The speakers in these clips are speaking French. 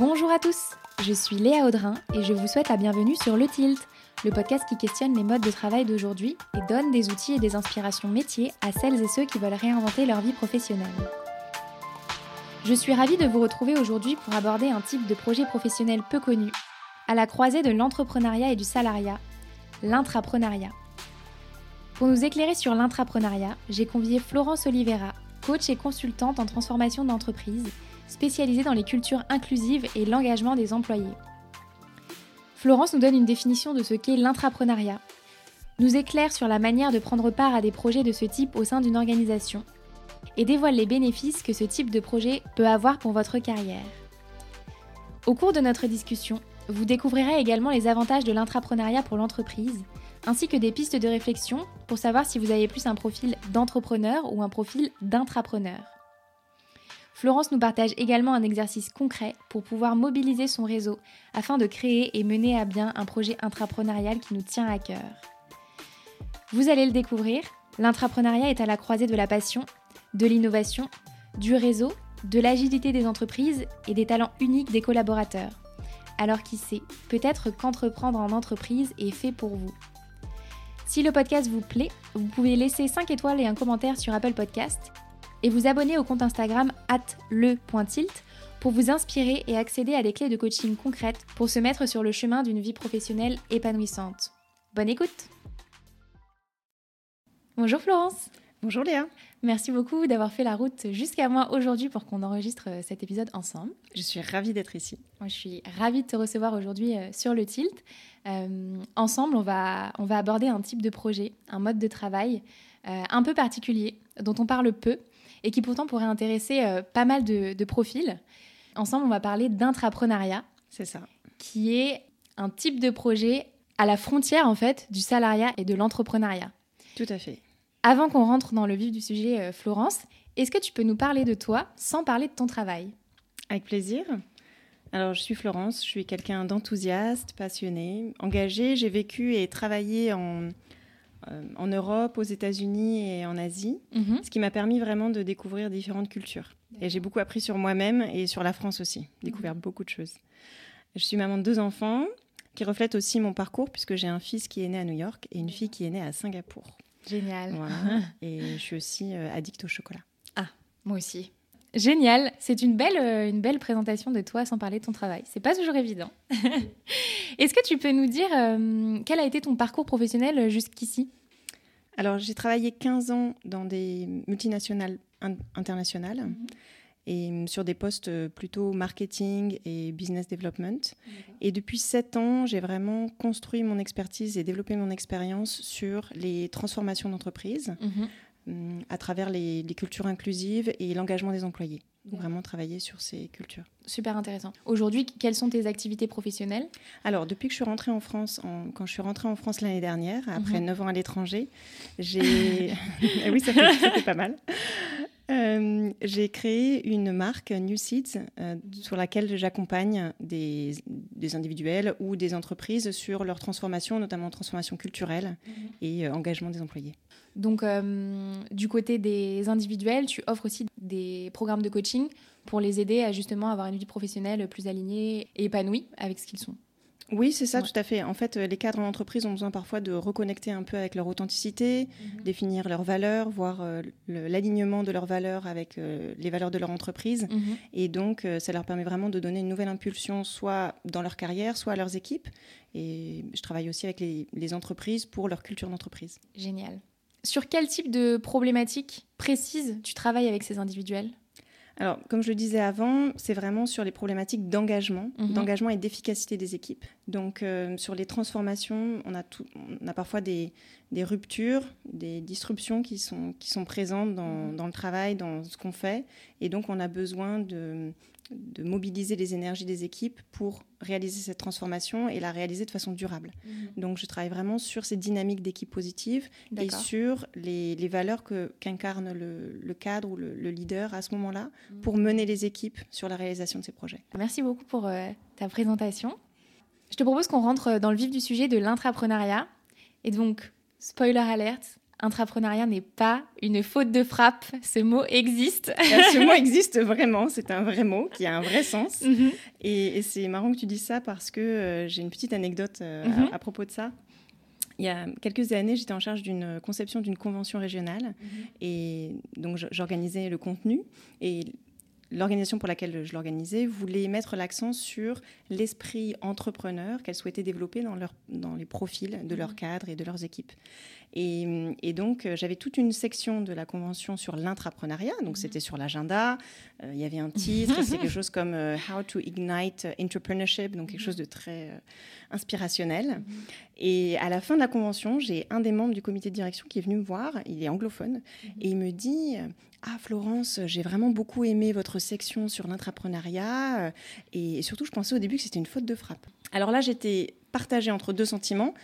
Bonjour à tous, je suis Léa Audrin et je vous souhaite la bienvenue sur Le Tilt, le podcast qui questionne les modes de travail d'aujourd'hui et donne des outils et des inspirations métiers à celles et ceux qui veulent réinventer leur vie professionnelle. Je suis ravie de vous retrouver aujourd'hui pour aborder un type de projet professionnel peu connu, à la croisée de l'entrepreneuriat et du salariat, l'intrapreneuriat. Pour nous éclairer sur l'intrapreneuriat, j'ai convié Florence Oliveira, coach et consultante en transformation d'entreprise, spécialisée dans les cultures inclusives et l'engagement des employés. Florence nous donne une définition de ce qu'est l'intrapreneuriat, nous éclaire sur la manière de prendre part à des projets de ce type au sein d'une organisation et dévoile les bénéfices que ce type de projet peut avoir pour votre carrière. Au cours de notre discussion, vous découvrirez également les avantages de l'intrapreneuriat pour l'entreprise, ainsi que des pistes de réflexion pour savoir si vous avez plus un profil d'entrepreneur ou un profil d'intrapreneur. Florence nous partage également un exercice concret pour pouvoir mobiliser son réseau afin de créer et mener à bien un projet intrapreneurial qui nous tient à cœur. Vous allez le découvrir, l'intrapreneuriat est à la croisée de la passion, de l'innovation, du réseau, de l'agilité des entreprises et des talents uniques des collaborateurs. Alors qui sait, peut-être qu'entreprendre en entreprise est fait pour vous. Si le podcast vous plaît, vous pouvez laisser 5 étoiles et un commentaire sur Apple Podcast et vous abonner au compte Instagram le.tilt pour vous inspirer et accéder à des clés de coaching concrètes pour se mettre sur le chemin d'une vie professionnelle épanouissante. Bonne écoute Bonjour Florence Bonjour Léa Merci beaucoup d'avoir fait la route jusqu'à moi aujourd'hui pour qu'on enregistre euh, cet épisode ensemble. Je suis ravie d'être ici. Moi, je suis ravie de te recevoir aujourd'hui euh, sur le Tilt. Euh, ensemble, on va, on va aborder un type de projet, un mode de travail un peu particulier, dont on parle peu et qui pourtant pourrait intéresser pas mal de, de profils. Ensemble, on va parler d'intrapreneuriat. C'est ça. Qui est un type de projet à la frontière en fait du salariat et de l'entrepreneuriat. Tout à fait. Avant qu'on rentre dans le vif du sujet, euh, Florence, est-ce que tu peux nous parler de toi sans parler de ton travail? Avec plaisir. Alors, je suis Florence, je suis quelqu'un d'enthousiaste, passionné, engagé. J'ai vécu et travaillé en, euh, en Europe, aux États-Unis et en Asie, mhm. ce qui m'a permis vraiment de découvrir différentes cultures. Et j'ai beaucoup appris sur moi-même et sur la France aussi, découvert beaucoup de choses. Je suis maman de deux enfants qui reflètent aussi mon parcours puisque j'ai un fils qui est né à New York et une fille qui est née à Singapour. Génial. Et je suis aussi euh, addict au chocolat. Ah, moi aussi. Génial, c'est une belle, euh, une belle présentation de toi sans parler de ton travail. C'est pas toujours évident. Est-ce que tu peux nous dire euh, quel a été ton parcours professionnel jusqu'ici? Alors, j'ai travaillé 15 ans dans des multinationales internationales. Mhm et mm, sur des postes euh, plutôt marketing et business development. Et depuis sept ans, j'ai vraiment construit mon expertise et développé mon expérience sur les transformations d'entreprise mhm. À travers les, cultures inclusives et l'engagement des employés. Vraiment travailler sur ces cultures. Super intéressant. Aujourd'hui, quelles sont tes activités professionnelles? Alors, depuis que je suis rentrée en France, quand je suis rentrée en France l'année dernière, après mhm. neuf ans à l'étranger, j'ai... Eh oui, ça fait, pas mal. Euh, j'ai créé une marque New Seeds euh, sur laquelle j'accompagne des, individuels ou des entreprises sur leur transformation, notamment transformation culturelle mhm. et euh, engagement des employés. Donc, du côté des individuels, tu offres aussi des programmes de coaching pour les aider à justement avoir une vie professionnelle plus alignée et épanouie avec ce qu'ils sont. Oui, c'est ça, tout à fait. En fait, les cadres en entreprise ont besoin parfois de reconnecter un peu avec leur authenticité, mhm. définir leurs valeurs, voir euh, l'alignement de leurs valeurs avec euh, les valeurs de leur entreprise. Mhm. Et donc, euh, ça leur permet vraiment de donner une nouvelle impulsion, soit dans leur carrière, soit à leurs équipes. Et je travaille aussi avec les, les entreprises pour leur culture d'entreprise. Génial. Sur quel type de problématiques précises tu travailles avec ces individuels? Alors, comme je le disais avant, c'est vraiment sur les problématiques d'engagement, mhm. d'engagement et d'efficacité des équipes. Donc, euh, sur les transformations, on a, tout, on a parfois des, des, ruptures, des disruptions qui sont, qui sont présentes dans, mhm. dans le travail, dans ce qu'on fait. Et donc, on a besoin de, de mobiliser les énergies des équipes pour réaliser cette transformation et la réaliser de façon durable. Mhm. Donc je travaille vraiment sur ces dynamiques d'équipe positive et sur les, valeurs qu'incarne le, cadre ou le, leader à ce moment-là mhm. pour mener les équipes sur la réalisation de ces projets. Merci beaucoup pour euh, ta présentation. Je te propose qu'on rentre dans le vif du sujet de l'intrapreneuriat. Et donc, spoiler alert, intrapreneuriat n'est pas une faute de frappe. Ce mot existe. ce mot existe vraiment. C'est un vrai mot qui a un vrai sens. Mhm. Et, c'est marrant que tu dises ça parce que euh, j'ai une petite anecdote euh, mhm. à, propos de ça. Il y a quelques années, j'étais en charge d'une conception d'une convention régionale mhm. et donc j'organisais le contenu et l'organisation pour laquelle je l'organisais voulait mettre l'accent sur l'esprit entrepreneur qu'elle souhaitait développer dans, leur, dans les profils de leurs cadres et de leurs équipes. Et, donc, euh, j'avais toute une section de la convention sur l'intrapreneuriat. Donc, c'était sur l'agenda. Euh, il y avait un titre. c'est quelque chose comme euh, How to Ignite Entrepreneurship. Donc, quelque chose de très inspirationnel. Et à la fin de la convention, j'ai un des membres du comité de direction qui est venu me voir. Il est anglophone. Et il me dit ah Florence, j'ai vraiment beaucoup aimé votre section sur l'intrapreneuriat et surtout je pensais au début que c'était une faute de frappe. Alors là j'étais partagée entre deux sentiments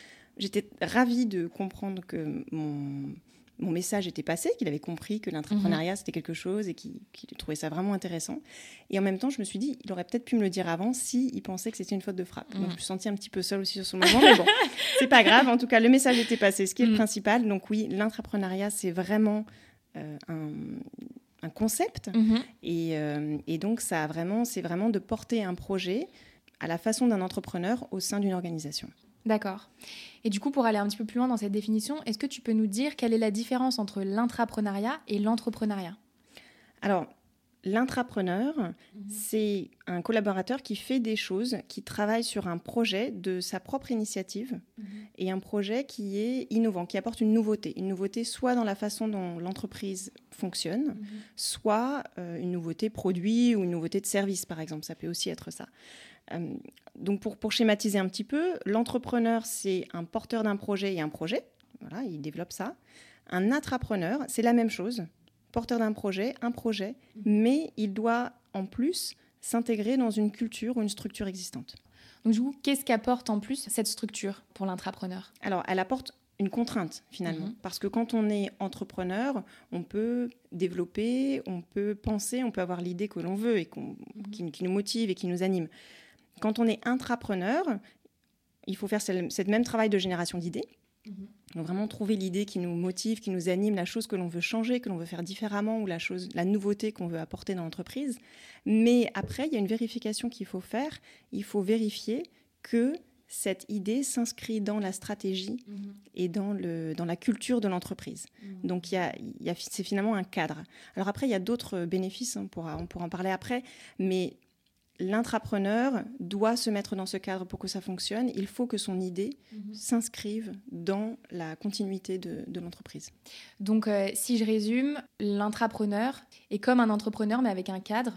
j'étais ravie de comprendre que mon, mon message était passé, qu'il avait compris que l'entrepreneuriat, mhm. c'était quelque chose et qu'il trouvait ça vraiment intéressant. Et en même temps, je me suis dit, il aurait peut-être pu me le dire avant s'il il pensait que c'était une faute de frappe. Donc, mhm. je me suis sentie un petit peu seule aussi sur ce moment, mais bon, c'est pas grave. En tout cas, le message était passé, ce qui est le mhm. principal. Donc, oui, l'entrepreneuriat, c'est vraiment euh, un, un, concept. Et, euh, et, donc, ça a vraiment, c'est vraiment de porter un projet à la façon d'un entrepreneur au sein d'une organisation. D'accord. Et du coup, pour aller un petit peu plus loin dans cette définition, est-ce que tu peux nous dire quelle est la différence entre l'intrapreneuriat et l'entrepreneuriat? Alors, l'intrapreneur, mhm. c'est un collaborateur qui fait des choses, qui travaille sur un projet de sa propre initiative mhm. et un projet qui est innovant, qui apporte une nouveauté. Une nouveauté soit dans la façon dont l'entreprise fonctionne, mhm. soit euh, une nouveauté produit ou une nouveauté de service, par exemple. Ça peut aussi être ça. Euh, donc pour, schématiser un petit peu, l'entrepreneur, c'est un porteur d'un projet et un projet. Voilà, il développe ça. Un intrapreneur, c'est la même chose. Porteur d'un projet, un projet, mais il doit en plus s'intégrer dans une culture ou une structure existante. Donc du coup, qu'est-ce qu'apporte en plus cette structure pour l'intrapreneur? Alors, elle apporte une contrainte finalement. Mhm. Parce que quand on est entrepreneur, on peut développer, on peut penser, on peut avoir l'idée que l'on veut et qui, qui, nous motive et qui nous anime. Quand on est intrapreneur, il faut faire ce même travail de génération d'idées. Mhm. Donc vraiment trouver l'idée qui nous motive, qui nous anime, la chose que l'on veut changer, que l'on veut faire différemment ou la chose, la nouveauté qu'on veut apporter dans l'entreprise. Mais après, il y a une vérification qu'il faut faire. Il faut vérifier que cette idée s'inscrit dans la stratégie mhm. et dans, le, dans la culture de l'entreprise. Mhm. Donc, il y a, y a c'est finalement un cadre. Alors après, il y a d'autres bénéfices, hein, on, pourra, on pourra en parler après, mais l'intrapreneur doit se mettre dans ce cadre pour que ça fonctionne. Il faut que son idée mhm. s'inscrive dans la continuité de, l'entreprise. Donc, euh, si je résume, l'intrapreneur est comme un entrepreneur, mais avec un cadre.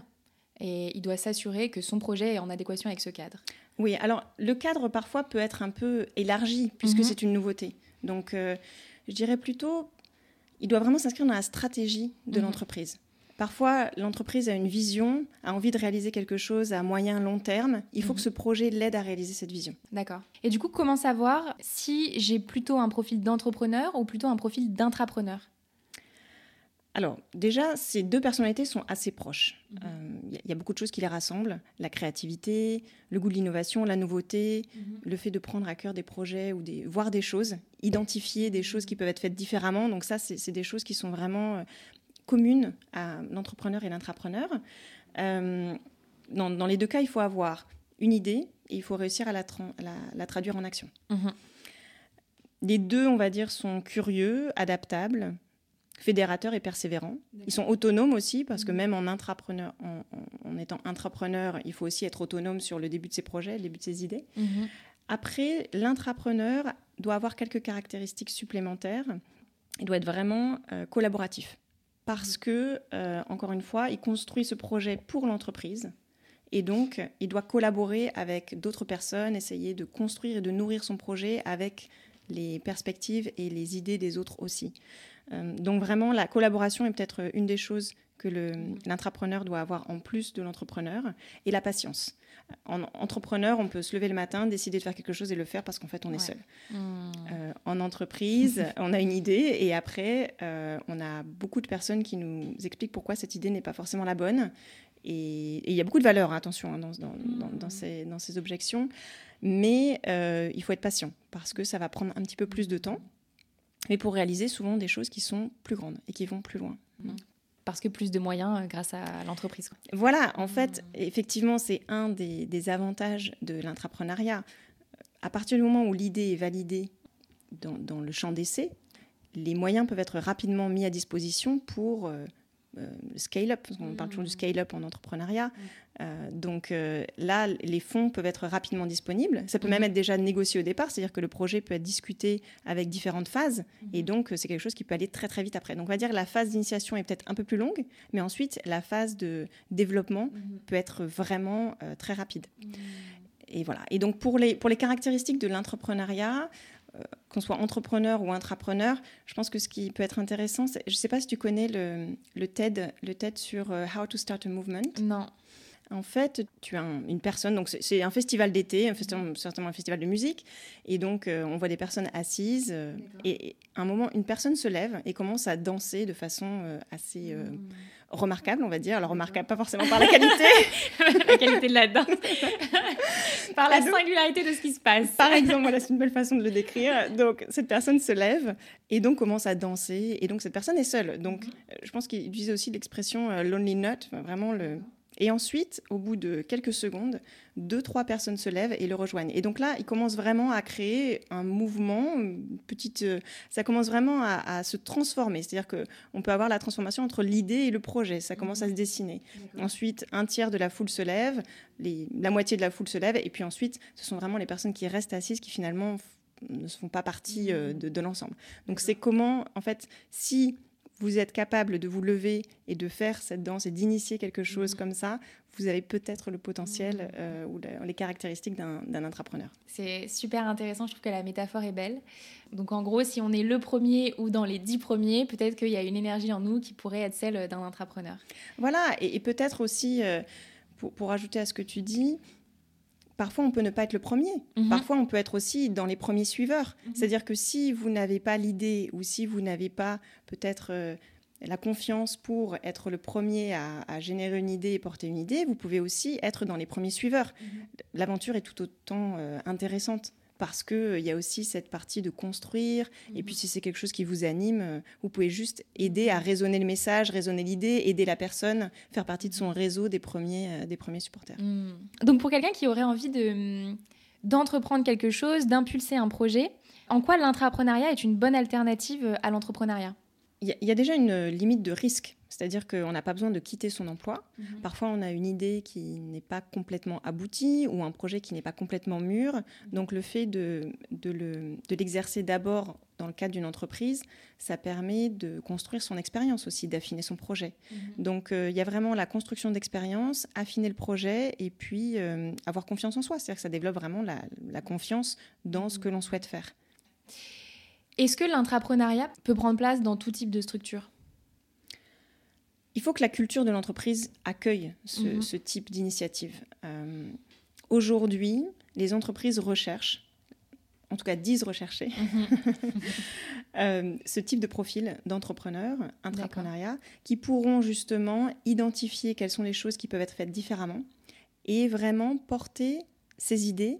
Et il doit s'assurer que son projet est en adéquation avec ce cadre. Oui, alors le cadre parfois peut être un peu élargi puisque mhm. c'est une nouveauté. Donc, euh, je dirais plutôt, il doit vraiment s'inscrire dans la stratégie de mhm. l'entreprise. Parfois, l'entreprise a une vision, a envie de réaliser quelque chose à moyen, long terme. Il faut mhm. que ce projet l'aide à réaliser cette vision. D'accord. Et du coup, comment savoir si j'ai plutôt un profil d'entrepreneur ou plutôt un profil d'intrapreneur? Alors, déjà, ces deux personnalités sont assez proches. Il mhm. euh, y, a beaucoup de choses qui les rassemblent. La créativité, le goût de l'innovation, la nouveauté, mhm. le fait de prendre à cœur des projets ou des, voir des choses, identifier des choses qui peuvent être faites différemment. Donc ça, c'est des choses qui sont vraiment euh, commune à l'entrepreneur et l'intrapreneur. Euh, dans, les deux cas, il faut avoir une idée et il faut réussir à la, la, traduire en action. Mhm. Les deux, on va dire, sont curieux, adaptables, fédérateurs et persévérants. Ils sont autonomes aussi, parce que mhm. même en, intrapreneur, en, étant intrapreneur, il faut aussi être autonome sur le début de ses projets, le début de ses idées. Mhm. Après, l'intrapreneur doit avoir quelques caractéristiques supplémentaires. Il doit être vraiment euh, collaboratif parce que, euh, encore une fois, il construit ce projet pour l'entreprise. Et donc, il doit collaborer avec d'autres personnes, essayer de construire et de nourrir son projet avec les perspectives et les idées des autres aussi. Euh, donc vraiment, la collaboration est peut-être une des choses que l'intrapreneur doit avoir en plus de l'entrepreneur, et la patience. En entrepreneur, on peut se lever le matin, décider de faire quelque chose et le faire parce qu'en fait, on est seul. Hmm. Euh, en entreprise, on a une idée et après, euh, on a beaucoup de personnes qui nous expliquent pourquoi cette idée n'est pas forcément la bonne. Et il y a beaucoup de valeur, hein, attention, hein, dans, dans, ces, dans, ces, objections. Mais il faut être patient parce que ça va prendre un petit peu plus de temps. mais pour réaliser souvent des choses qui sont plus grandes et qui vont plus loin. Mmh. Parce que plus de moyens euh, grâce à l'entreprise. Voilà, en fait, mmh. effectivement, c'est un des, avantages de l'intrapreneuriat. À partir du moment où l'idée est validée dans, le champ d'essai, les moyens peuvent être rapidement mis à disposition pour euh, euh, scale-up. On parle toujours du mmh. scale-up en entrepreneuriat. Euh, donc euh, là, les fonds peuvent être rapidement disponibles. Ça peut même mhm. être déjà négocié au départ, c'est-à-dire que le projet peut être discuté avec différentes phases, et donc c'est quelque chose qui peut aller très très vite après. Donc on va dire que la phase d'initiation est peut-être un peu plus longue, mais ensuite la phase de développement peut être vraiment très rapide. Et voilà. Et donc pour les, pour les caractéristiques de l'entrepreneuriat, qu'on soit entrepreneur ou intrapreneur, je pense que ce qui peut être intéressant, je ne sais pas si tu connais le, TED, le TED sur How to Start a Movement. Non. En fait, tu as une personne, donc c'est un festival d'été, certainement un festival de musique, et donc euh, on voit des personnes assises, euh, et, à un moment, une personne se lève et commence à danser de façon euh, assez hmm. remarquable, on va dire. Alors remarquable, pas forcément par la qualité, la qualité de la danse, par la singularité de ce qui se passe. Par exemple, voilà, c'est une belle façon de le décrire. Donc cette personne se lève et donc commence à danser, et donc cette personne est seule. Donc mhm. je pense qu'il utilisait aussi l'expression lonely nut, vraiment le et ensuite, au bout de quelques secondes, deux, trois personnes se lèvent et le rejoignent. Et donc là, il commence vraiment à créer un mouvement, une petite, euh, ça commence vraiment à, se transformer. C'est-à-dire qu'on peut avoir la transformation entre l'idée et le projet. Ça commence à se dessiner. Ensuite, un tiers de la foule se lève, la moitié de la foule se lève, et puis ensuite, ce sont vraiment les personnes qui restent assises qui finalement ne font pas partie euh, de, de l'ensemble. Donc c'est comment, en fait, si vous êtes capable de vous lever et de faire cette danse et d'initier quelque chose mhm. comme ça, vous avez peut-être le potentiel mhm. euh, ou les caractéristiques d'un intrapreneur. C'est super intéressant, je trouve que la métaphore est belle. Donc en gros, si on est le premier ou dans les dix premiers, peut-être qu'il y a une énergie en nous qui pourrait être celle d'un intrapreneur. Voilà, et, peut-être aussi, euh, pour, pour, ajouter à ce que tu dis, parfois on peut ne pas être le premier. Mhm. Parfois on peut être aussi dans les premiers suiveurs. Mhm. C'est-à-dire que si vous n'avez pas l'idée ou si vous n'avez pas peut-être euh, la confiance pour être le premier à, générer une idée et porter une idée, vous pouvez aussi être dans les premiers suiveurs. Mhm. L'aventure est tout autant euh, intéressante parce qu'il euh, il y a aussi cette partie de construire. Et mhm. puis, si c'est quelque chose qui vous anime, euh, vous pouvez juste aider à raisonner le message, raisonner l'idée, aider la personne, faire partie de son réseau des premiers, euh, des premiers supporters. Mhm. Donc, pour quelqu'un qui aurait envie de, d'entreprendre quelque chose, d'impulser un projet, en quoi l'intrapreneuriat est une bonne alternative à l'entrepreneuriat? Il y, a déjà une limite de risque c'est-à-dire qu'on n'a pas besoin de quitter son emploi. Mhm. Parfois, on a une idée qui n'est pas complètement aboutie ou un projet qui n'est pas complètement mûr. Donc, le fait de, de l'exercer d'abord dans le cadre d'une entreprise, ça permet de construire son expérience aussi, d'affiner son projet. Mhm. Donc, euh, il y a vraiment la construction d'expérience, affiner le projet et puis euh, avoir confiance en soi. C'est-à-dire que ça développe vraiment la, la confiance dans ce mhm. que l'on souhaite faire. Est-ce que l'intrapreneuriat peut prendre place dans tout type de structure? Il faut que la culture de l'entreprise accueille ce, mhm. type d'initiative. Euh, aujourd'hui, les entreprises recherchent, en tout cas disent rechercher, mhm. euh, ce type de profil d'entrepreneurs, intrapreneuriat, qui pourront justement identifier quelles sont les choses qui peuvent être faites différemment et vraiment porter ces idées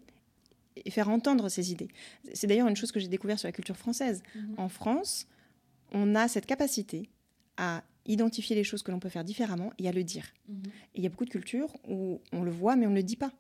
et faire entendre ces idées. C'est d'ailleurs une chose que j'ai découvert sur la culture française. Mhm. En France, on a cette capacité à identifier les choses que l'on peut faire différemment et à le dire. Mhm. il y a beaucoup de cultures où on le voit mais on ne le dit pas.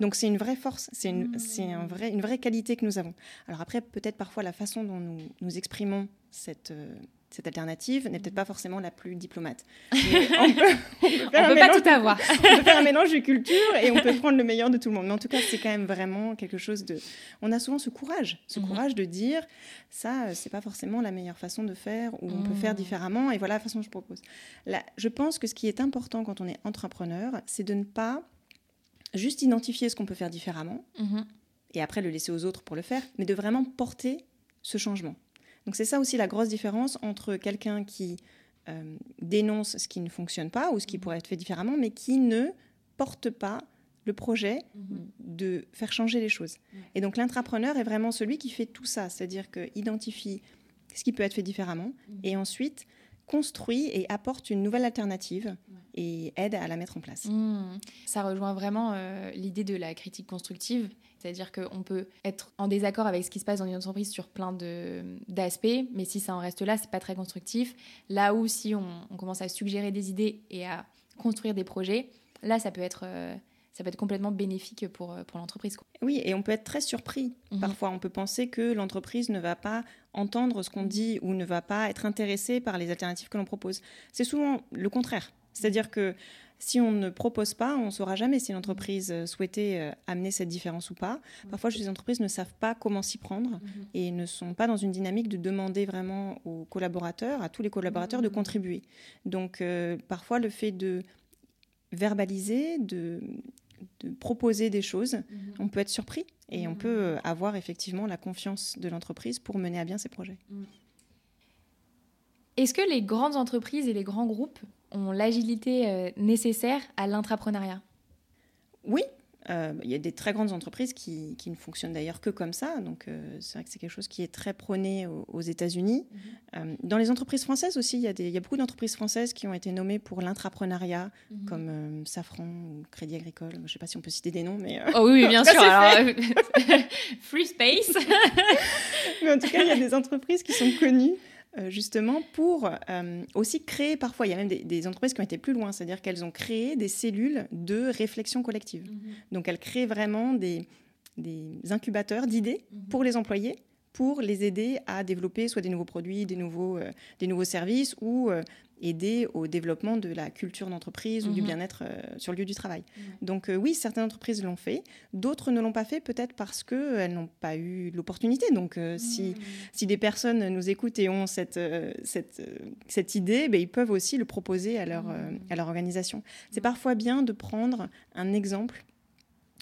Donc c'est une vraie force, c'est une, mmh. un vrai, une vraie qualité que nous avons. Alors après, peut-être parfois la façon dont nous, nous exprimons cette, euh, cette alternative n'est peut-être pas forcément la plus diplomate. on peut, pas tout avoir. on peut faire un mélange de cultures et on peut prendre le meilleur de tout le monde. Mais en tout cas, c'est quand même vraiment quelque chose de. On a souvent ce courage, ce mhm. courage de dire ça, c'est pas forcément la meilleure façon de faire ou on peut faire mhm. différemment. Et voilà la façon que je propose. Là, je pense que ce qui est important quand on est entrepreneur, c'est de ne pas juste identifier ce qu'on peut faire différemment. Mhm. Et après le laisser aux autres pour le faire, mais de vraiment porter ce changement. Donc c'est ça aussi la grosse différence entre quelqu'un qui euh, dénonce ce qui ne fonctionne pas ou ce qui mhm. pourrait être fait différemment, mais qui ne porte pas le projet mhm. de faire changer les choses. Et donc l'intrapreneur est vraiment celui qui fait tout ça, c'est-à-dire qu'il identifie ce qui peut être fait différemment mhm. et ensuite construit et apporte une nouvelle alternative et aide à la mettre en place. Mmh. Ça rejoint vraiment euh, l'idée de la critique constructive, c'est-à-dire qu'on peut être en désaccord avec ce qui se passe dans une entreprise sur plein d'aspects, mais si ça en reste là, c'est pas très constructif. Là où si on, commence à suggérer des idées et à construire des projets, là ça peut être euh, ça peut être complètement bénéfique pour, euh, pour l'entreprise. Oui, et on peut être très surpris. Mhm. Parfois, on peut penser que l'entreprise ne va pas entendre ce qu'on dit ou ne va pas être intéressée par les alternatives que l'on propose. C'est souvent le contraire. C'est-à-dire que si on ne propose pas, on ne saura jamais si l'entreprise euh, souhaitait euh, amener cette différence ou pas. Mhm. Parfois, les entreprises ne savent pas comment s'y prendre mhm. et ne sont pas dans une dynamique de demander vraiment aux collaborateurs, à tous les collaborateurs, de contribuer. Donc, parfois, le fait de verbaliser, de de proposer des choses, mhm. on peut être surpris et on mhm. peut euh, avoir effectivement la confiance de l'entreprise pour mener à bien ses projets. Mhm. Est-ce que les grandes entreprises et les grands groupes ont l'agilité euh, nécessaire à l'intrapreneuriat? Oui, euh, il y a des très grandes entreprises qui, qui ne fonctionnent d'ailleurs que comme ça. Donc, euh, c'est vrai que c'est quelque chose qui est très prôné aux, États-Unis. Mhm. Euh, dans les entreprises françaises aussi, il y a, des, il y a beaucoup d'entreprises françaises qui ont été nommées pour l'intrapreneuriat, mhm. comme Safran ou Crédit Agricole. Je ne sais pas si on peut citer des noms, mais. Oh oui, bien sûr. Alors, free space. mais en tout cas, il y a des entreprises qui sont connues justement pour euh, aussi créer parfois, il y a même des, entreprises qui ont été plus loin, c'est-à-dire qu'elles ont créé des cellules de réflexion collective. Mhm. Donc elles créent vraiment des, incubateurs d'idées mhm. pour les employés pour les aider à développer soit des nouveaux produits, des nouveaux, euh, des nouveaux services ou aider au développement de la culture d'entreprise ou du mhm. bien-être euh, sur le lieu du travail. Donc euh, oui, certaines entreprises l'ont fait, d'autres ne l'ont pas fait peut-être parce qu'elles n'ont pas eu l'opportunité. Donc euh, si, mhm. si des personnes nous écoutent et ont cette, cette, cette idée, ben, ils peuvent aussi le proposer à leur, mhm. à leur organisation. C'est parfois bien de prendre un exemple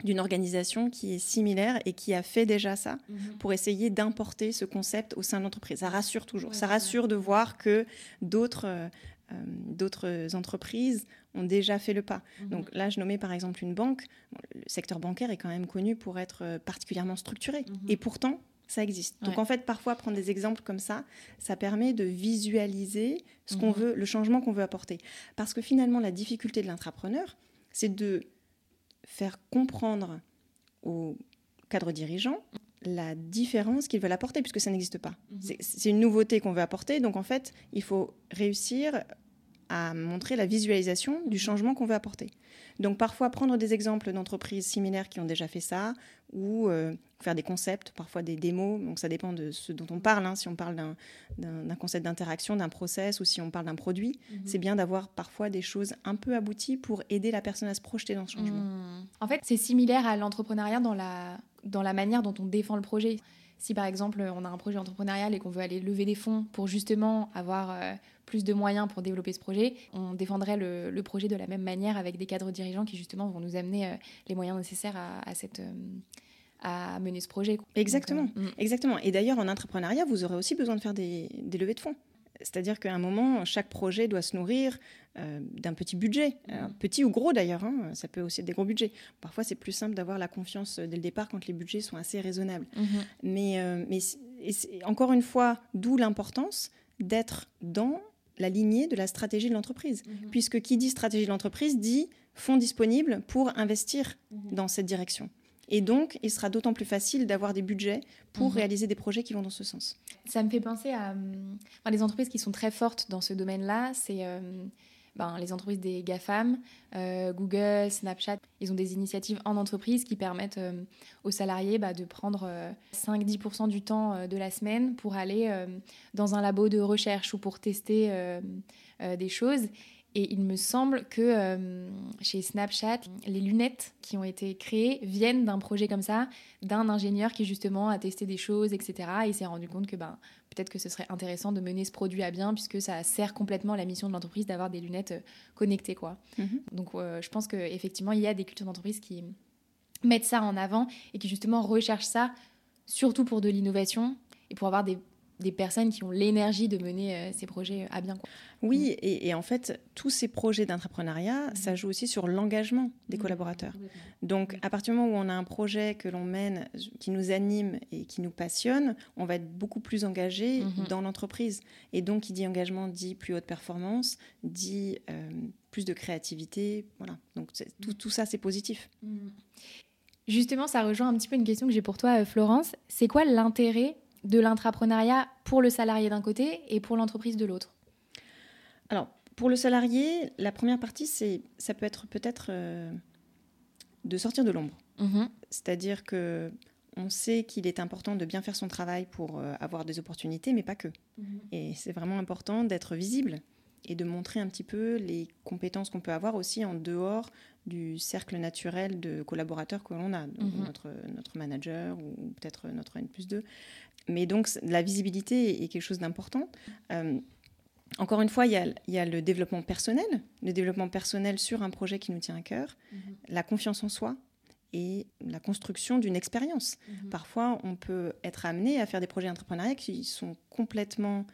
d'une organisation qui est similaire et qui a fait déjà ça pour essayer d'importer ce concept au sein de l'entreprise. Ça rassure toujours. ça rassure de voir que d'autres euh, d'autres entreprises ont déjà fait le pas. Mhm. Donc là, je nommais par exemple une banque. le secteur bancaire est quand même connu pour être euh, particulièrement structuré. Mhm. Et pourtant, ça existe. Donc en fait, parfois, prendre des exemples comme ça, ça permet de visualiser ce qu'on mhm. veut, le changement qu'on veut apporter. Parce que finalement, la difficulté de l'intrapreneur, c'est de faire comprendre aux cadres dirigeants la différence qu'ils veulent apporter, puisque ça n'existe pas. C'est une nouveauté qu'on veut apporter, donc en fait, il faut réussir à montrer la visualisation du changement qu'on veut apporter. Donc parfois prendre des exemples d'entreprises similaires qui ont déjà fait ça, ou euh, faire des concepts, parfois des démos, donc ça dépend de ce dont on parle, hein. si on parle d'un concept d'interaction, d'un process, ou si on parle d'un produit, mhm. c'est bien d'avoir parfois des choses un peu abouties pour aider la personne à se projeter dans ce changement. Hmm. En fait, c'est similaire à l'entrepreneuriat dans la, dans la manière dont on défend le projet. Si par exemple on a un projet entrepreneurial et qu'on veut aller lever des fonds pour justement avoir euh, plus de moyens pour développer ce projet, on défendrait le, projet de la même manière avec des cadres dirigeants qui justement vont nous amener euh, les moyens nécessaires à, cette, euh, à mener ce projet. Exactement, mm. exactement. Et d'ailleurs en entrepreneuriat, vous aurez aussi besoin de faire des, des levées de fonds. C'est-à-dire qu'à un moment, chaque projet doit se nourrir euh, d'un petit budget, mm. petit ou gros d'ailleurs, hein, ça peut aussi être des gros budgets. Parfois, c'est plus simple d'avoir la confiance dès le départ quand les budgets sont assez raisonnables. Mm-hmm. Mais, euh, mais encore une fois, d'où l'importance d'être dans la lignée de la stratégie de l'entreprise. Mm-hmm. Puisque qui dit stratégie de l'entreprise dit fonds disponibles pour investir mm-hmm. dans cette direction. Et donc, il sera d'autant plus facile d'avoir des budgets pour mhm. réaliser des projets qui vont dans ce sens. Ça me fait penser à les entreprises qui sont très fortes dans ce domaine-là. C'est euh, ben, les entreprises des GAFAM, euh, Google, Snapchat. Ils ont des initiatives en entreprise qui permettent euh, aux salariés bah, de prendre 5-10% du temps de la semaine pour aller dans un labo de recherche ou pour tester des choses. Et il me semble que euh, chez Snapchat, les lunettes qui ont été créées viennent d'un projet comme ça, d'un ingénieur qui justement a testé des choses, etc. Et s'est rendu compte que ben, peut-être que ce serait intéressant de mener ce produit à bien, puisque ça sert complètement la mission de l'entreprise d'avoir des lunettes euh, connectées. Quoi. Mhm. Donc euh, je pense qu'effectivement, il y a des cultures d'entreprise qui mettent ça en avant et qui justement recherchent ça, surtout pour de l'innovation et pour avoir des des personnes qui ont l'énergie de mener euh, ces projets à bien. Quoi. Oui, mm. et, en fait, tous ces projets d'entrepreneuriat, mm. ça joue aussi sur l'engagement des mm. collaborateurs. Donc, à partir du moment où on a un projet que l'on mène, qui nous anime et qui nous passionne, on va être beaucoup plus engagé mm-hmm. dans l'entreprise. Et donc, qui dit engagement dit plus haute performance, dit euh, plus de créativité. Voilà. Donc, tout, tout ça, c'est positif. Justement, ça rejoint un petit peu une question que j'ai pour toi, euh, Florence. C'est quoi l'intérêt de l'intrapreneuriat pour le salarié d'un côté et pour l'entreprise de l'autre Alors, pour le salarié, la première partie, c'est ça peut être peut-être euh, de sortir de l'ombre. Mm-hmm. C'est-à-dire que on sait qu'il est important de bien faire son travail pour euh, avoir des opportunités, mais pas que. Mm-hmm. Et c'est vraiment important d'être visible et de montrer un petit peu les compétences qu'on peut avoir aussi en dehors du cercle naturel de collaborateurs que l'on a, mhm. notre, notre manager ou peut-être notre N plus 2. Mais donc la visibilité est quelque chose d'important. Euh, encore une fois, il y, a, il y, a, le développement personnel, le développement personnel sur un projet qui nous tient à cœur, mhm. la confiance en soi et la construction d'une expérience. Mhm. Parfois, on peut être amené à faire des projets entrepreneuriaux qui sont complètement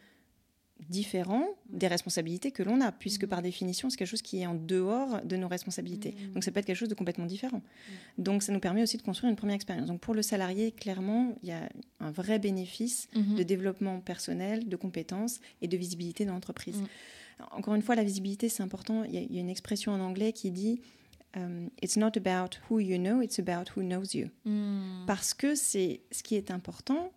différent des responsabilités que l'on a, puisque par définition, c'est quelque chose qui est en dehors de nos responsabilités. Mm. Donc, ça peut être quelque chose de complètement différent. Mm. Donc, ça nous permet aussi de construire une première expérience. Donc, pour le salarié, clairement, il y a un vrai bénéfice mm-hmm. de développement personnel, de compétences et de visibilité dans l'entreprise. Mm. Encore une fois, la visibilité, c'est important. Il y, a, une expression en anglais qui dit um, It's not about who you know, it's about who knows you. Parce que c'est ce qui est important,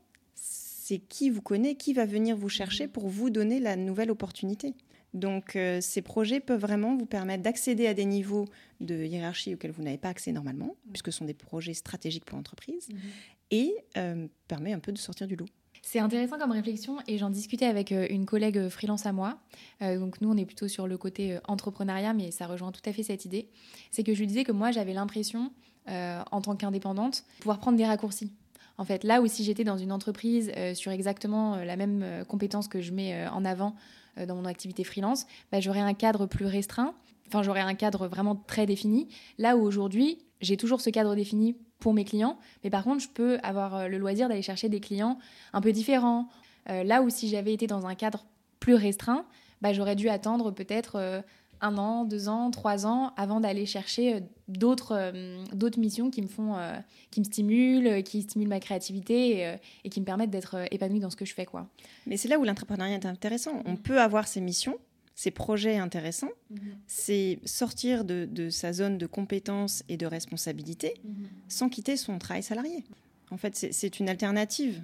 c'est qui vous connaît, qui va venir vous chercher pour vous donner la nouvelle opportunité. Donc euh, ces projets peuvent vraiment vous permettre d'accéder à des niveaux de hiérarchie auxquels vous n'avez pas accès normalement, puisque ce sont des projets stratégiques pour l'entreprise, mhm. et euh, permet un peu de sortir du lot. C'est intéressant comme réflexion et j'en discutais avec euh, une collègue freelance à moi. donc nous, on est plutôt sur le côté entrepreneuriat, mais ça rejoint tout à fait cette idée. C'est que je lui disais que moi, j'avais l'impression, en tant qu'indépendante, pouvoir prendre des raccourcis. En fait, là où si j'étais dans une entreprise euh, sur exactement euh, la même euh, compétence que je mets en avant dans mon activité freelance, bah, j'aurais un cadre plus restreint. Enfin, j'aurais un cadre vraiment très défini. Là où aujourd'hui, j'ai toujours ce cadre défini pour mes clients, mais par contre, je peux avoir le loisir d'aller chercher des clients un peu différents. là où si j'avais été dans un cadre plus restreint, bah, j'aurais dû attendre peut-être un an, deux ans, trois ans avant d'aller chercher euh, d'autres euh, d'autres missions qui me font euh, qui me stimulent, qui stimulent ma créativité et, qui me permettent d'être épanouie dans ce que je fais quoi. Mais c'est là où l'entrepreneuriat est intéressant. On peut avoir ces missions, ces projets intéressants, mhm. c'est sortir de, sa zone de compétences et de responsabilité mhm. sans quitter son travail salarié. En fait, c'est une alternative.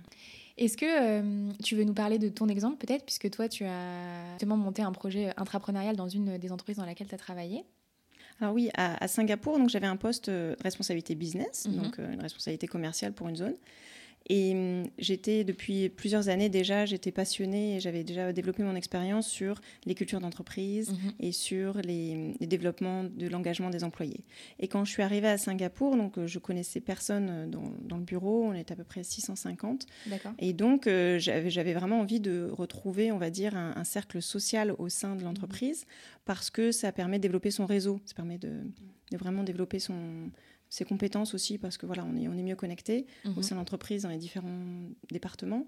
Est-ce que euh, tu veux nous parler de ton exemple peut-être, puisque toi tu as justement monté un projet intrapreneurial dans une des entreprises dans laquelle tu as travaillé? Alors oui, à, Singapour, donc j'avais un poste de responsabilité business, mhm. donc euh, une responsabilité commerciale pour une zone. Et hum, j'étais, depuis plusieurs années déjà, j'étais passionnée et j'avais déjà développé mon expérience sur les cultures d'entreprise mhm. et sur les, développements de l'engagement des employés. Et quand je suis arrivée à Singapour, donc euh, je connaissais personne euh, dans, dans le bureau, on était à peu près 650. Et donc euh, j'avais vraiment envie de retrouver, on va dire, un, cercle social au sein de l'entreprise parce que ça permet de développer son réseau, ça permet de, de vraiment développer son ses compétences aussi, parce que voilà, on est, on est mieux connecté au mhm. sein de l'entreprise dans les différents départements.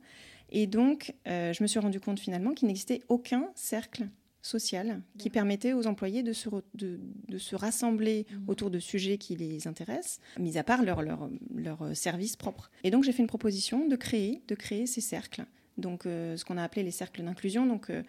Et donc, euh, je me suis rendu compte finalement qu'il n'existait aucun cercle social qui permettait aux employés de se, de, de, se rassembler mhm. autour de sujets qui les intéressent, mis à part leur, leur, leur service propre. Et donc, j'ai fait une proposition de créer, de créer ces cercles. Donc, euh, ce qu'on a appelé les cercles d'inclusion. Donc, euh,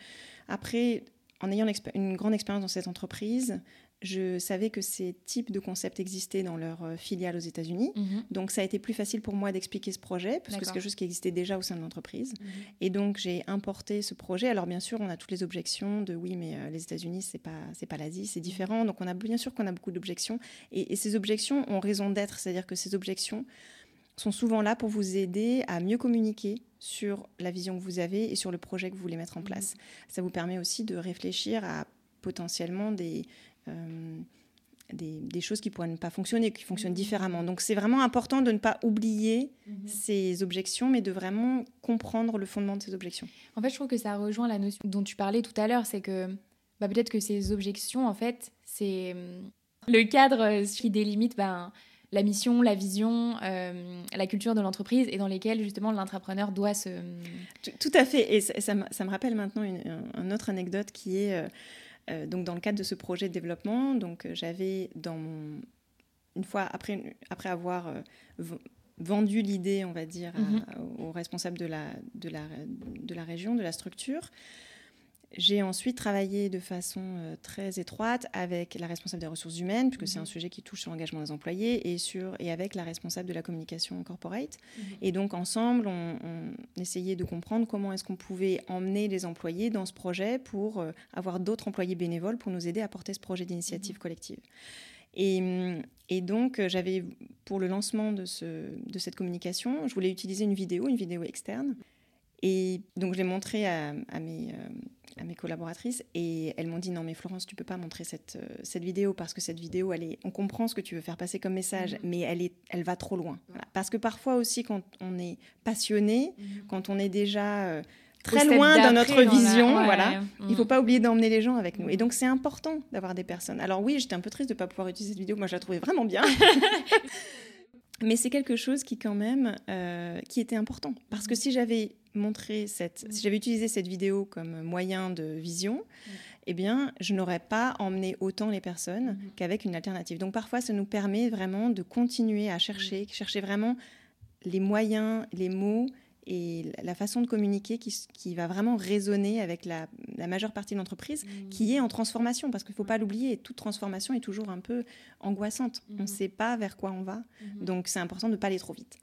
après, en ayant une grande expérience dans cette entreprise, je savais que ces types de concepts existaient dans leur euh, filiale aux États-Unis. Mhm. Donc, ça a été plus facile pour moi d'expliquer ce projet, parce que c'est quelque chose qui existait déjà au sein de l'entreprise. Mhm. Et donc, j'ai importé ce projet. Alors, bien sûr, on a toutes les objections de oui, mais euh, les États-Unis, c'est pas, c'est pas l'Asie, c'est différent. Donc, on a bien sûr qu'on a beaucoup d'objections. Et, ces objections ont raison d'être, c'est-à-dire que ces objections sont souvent là pour vous aider à mieux communiquer sur la vision que vous avez et sur le projet que vous voulez mettre en mhm. place. Ça vous permet aussi de réfléchir à potentiellement des, euh, des, choses qui pourraient ne pas fonctionner, qui fonctionnent mhm. différemment. Donc c'est vraiment important de ne pas oublier mhm. ces objections, mais de vraiment comprendre le fondement de ces objections. En fait, je trouve que ça rejoint la notion dont tu parlais tout à l'heure, c'est que bah, peut-être que ces objections, en fait, c'est hum, le cadre qui délimite ben, la mission, la vision, la culture de l'entreprise et dans lesquelles justement l'entrepreneur doit se... Tout, à fait. Et ça, me, rappelle maintenant une, autre anecdote qui est... donc dans le cadre de ce projet de développement, donc j'avais dans mon, une fois après, après avoir vendu l'idée, on va dire, mhm. aux responsables de la, de, la, de la région, de la structure. J'ai ensuite travaillé de façon euh, très étroite avec la responsable des ressources humaines, puisque c'est un mhm. sujet qui touche sur l'engagement des employés, et, sur, et avec la responsable de la communication corporate. Mhm. Et donc, ensemble, on, essayait de comprendre comment est-ce qu'on pouvait emmener les employés dans ce projet pour euh, avoir d'autres employés bénévoles pour nous aider à porter ce projet d'initiative collective. Et, donc, euh, j'avais, pour le lancement de, ce, de cette communication, je voulais utiliser une vidéo, une vidéo externe. Et donc, je l'ai montré à, mes, euh, à mes collaboratrices et elles m'ont dit non, mais Florence, tu peux pas montrer cette, euh, cette vidéo parce que cette vidéo, elle est, on comprend ce que tu veux faire passer comme message, mm-hmm. mais elle, est, elle va trop loin. Parce que parfois aussi, quand on est passionné, mm-hmm. quand on est déjà très loin dans notre vision. voilà. Il ne faut pas oublier d'emmener les gens avec nous. Et donc, c'est important d'avoir des personnes. Alors oui, j'étais un peu triste de ne pas pouvoir utiliser cette vidéo. Moi, je la trouvais vraiment bien. Mais c'est quelque chose qui, quand même, euh, qui était important. Parce que si j'avais montré cette, si j'avais utilisé cette vidéo comme moyen de vision, eh bien, je n'aurais pas emmené autant les personnes mhm. qu'avec une alternative. Donc, parfois, ça nous permet vraiment de continuer à chercher, chercher vraiment les moyens, les mots, et la façon de communiquer qui, va vraiment résonner avec la, majeure partie de l'entreprise mmh. qui est en transformation. Parce qu'il ne faut pas l'oublier, toute transformation est toujours un peu angoissante. On ne mmh. sait pas vers quoi on va. Mmh. Donc c'est important de ne pas aller trop vite.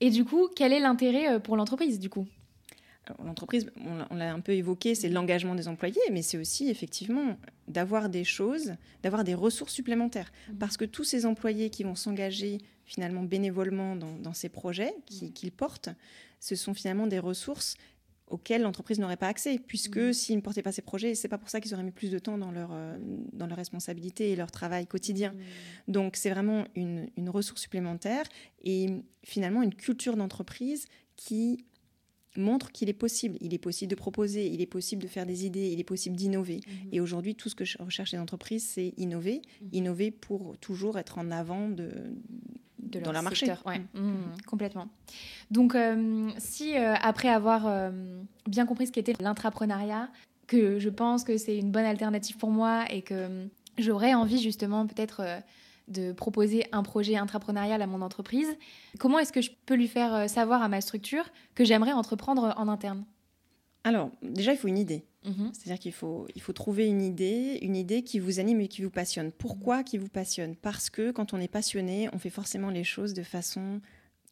Et du coup, quel est l'intérêt euh, pour l'entreprise du coup? L'entreprise, on l'a un peu évoqué, c'est l'engagement des employés, mais c'est aussi effectivement d'avoir des choses, d'avoir des ressources supplémentaires. Parce que tous ces employés qui vont s'engager finalement bénévolement dans, ces projets qu'ils portent, ce sont finalement des ressources auxquelles l'entreprise n'aurait pas accès, puisque mm. s'ils ne portaient pas ces projets, c'est pas pour ça qu'ils auraient mis plus de temps dans leur, euh, dans leur responsabilité et leur travail quotidien. Mm. Donc c'est vraiment une, une, ressource supplémentaire et finalement une culture d'entreprise qui montre qu'il est possible. Il est possible de proposer, il est possible de faire des idées, il est possible d'innover. Et aujourd'hui, tout ce que je recherche les entreprises, c'est innover. Innover pour toujours être en avant de, de dans leur marché. Ouais. Mm. Mm, complètement. Donc, euh, si euh, après avoir euh, bien compris ce qu'était l'intrapreneuriat, que je pense que c'est une bonne alternative pour moi et que j'aurais envie justement peut-être de proposer un projet intrapreneurial à mon entreprise, comment est-ce que je peux lui faire savoir à ma structure que j'aimerais entreprendre en interne? Alors, déjà, il faut une idée. Mhm. C'est-à-dire qu'il faut, il faut trouver une idée, une idée qui vous anime et qui vous passionne. Pourquoi qui vous passionne? Parce que quand on est passionné, on fait forcément les choses de façon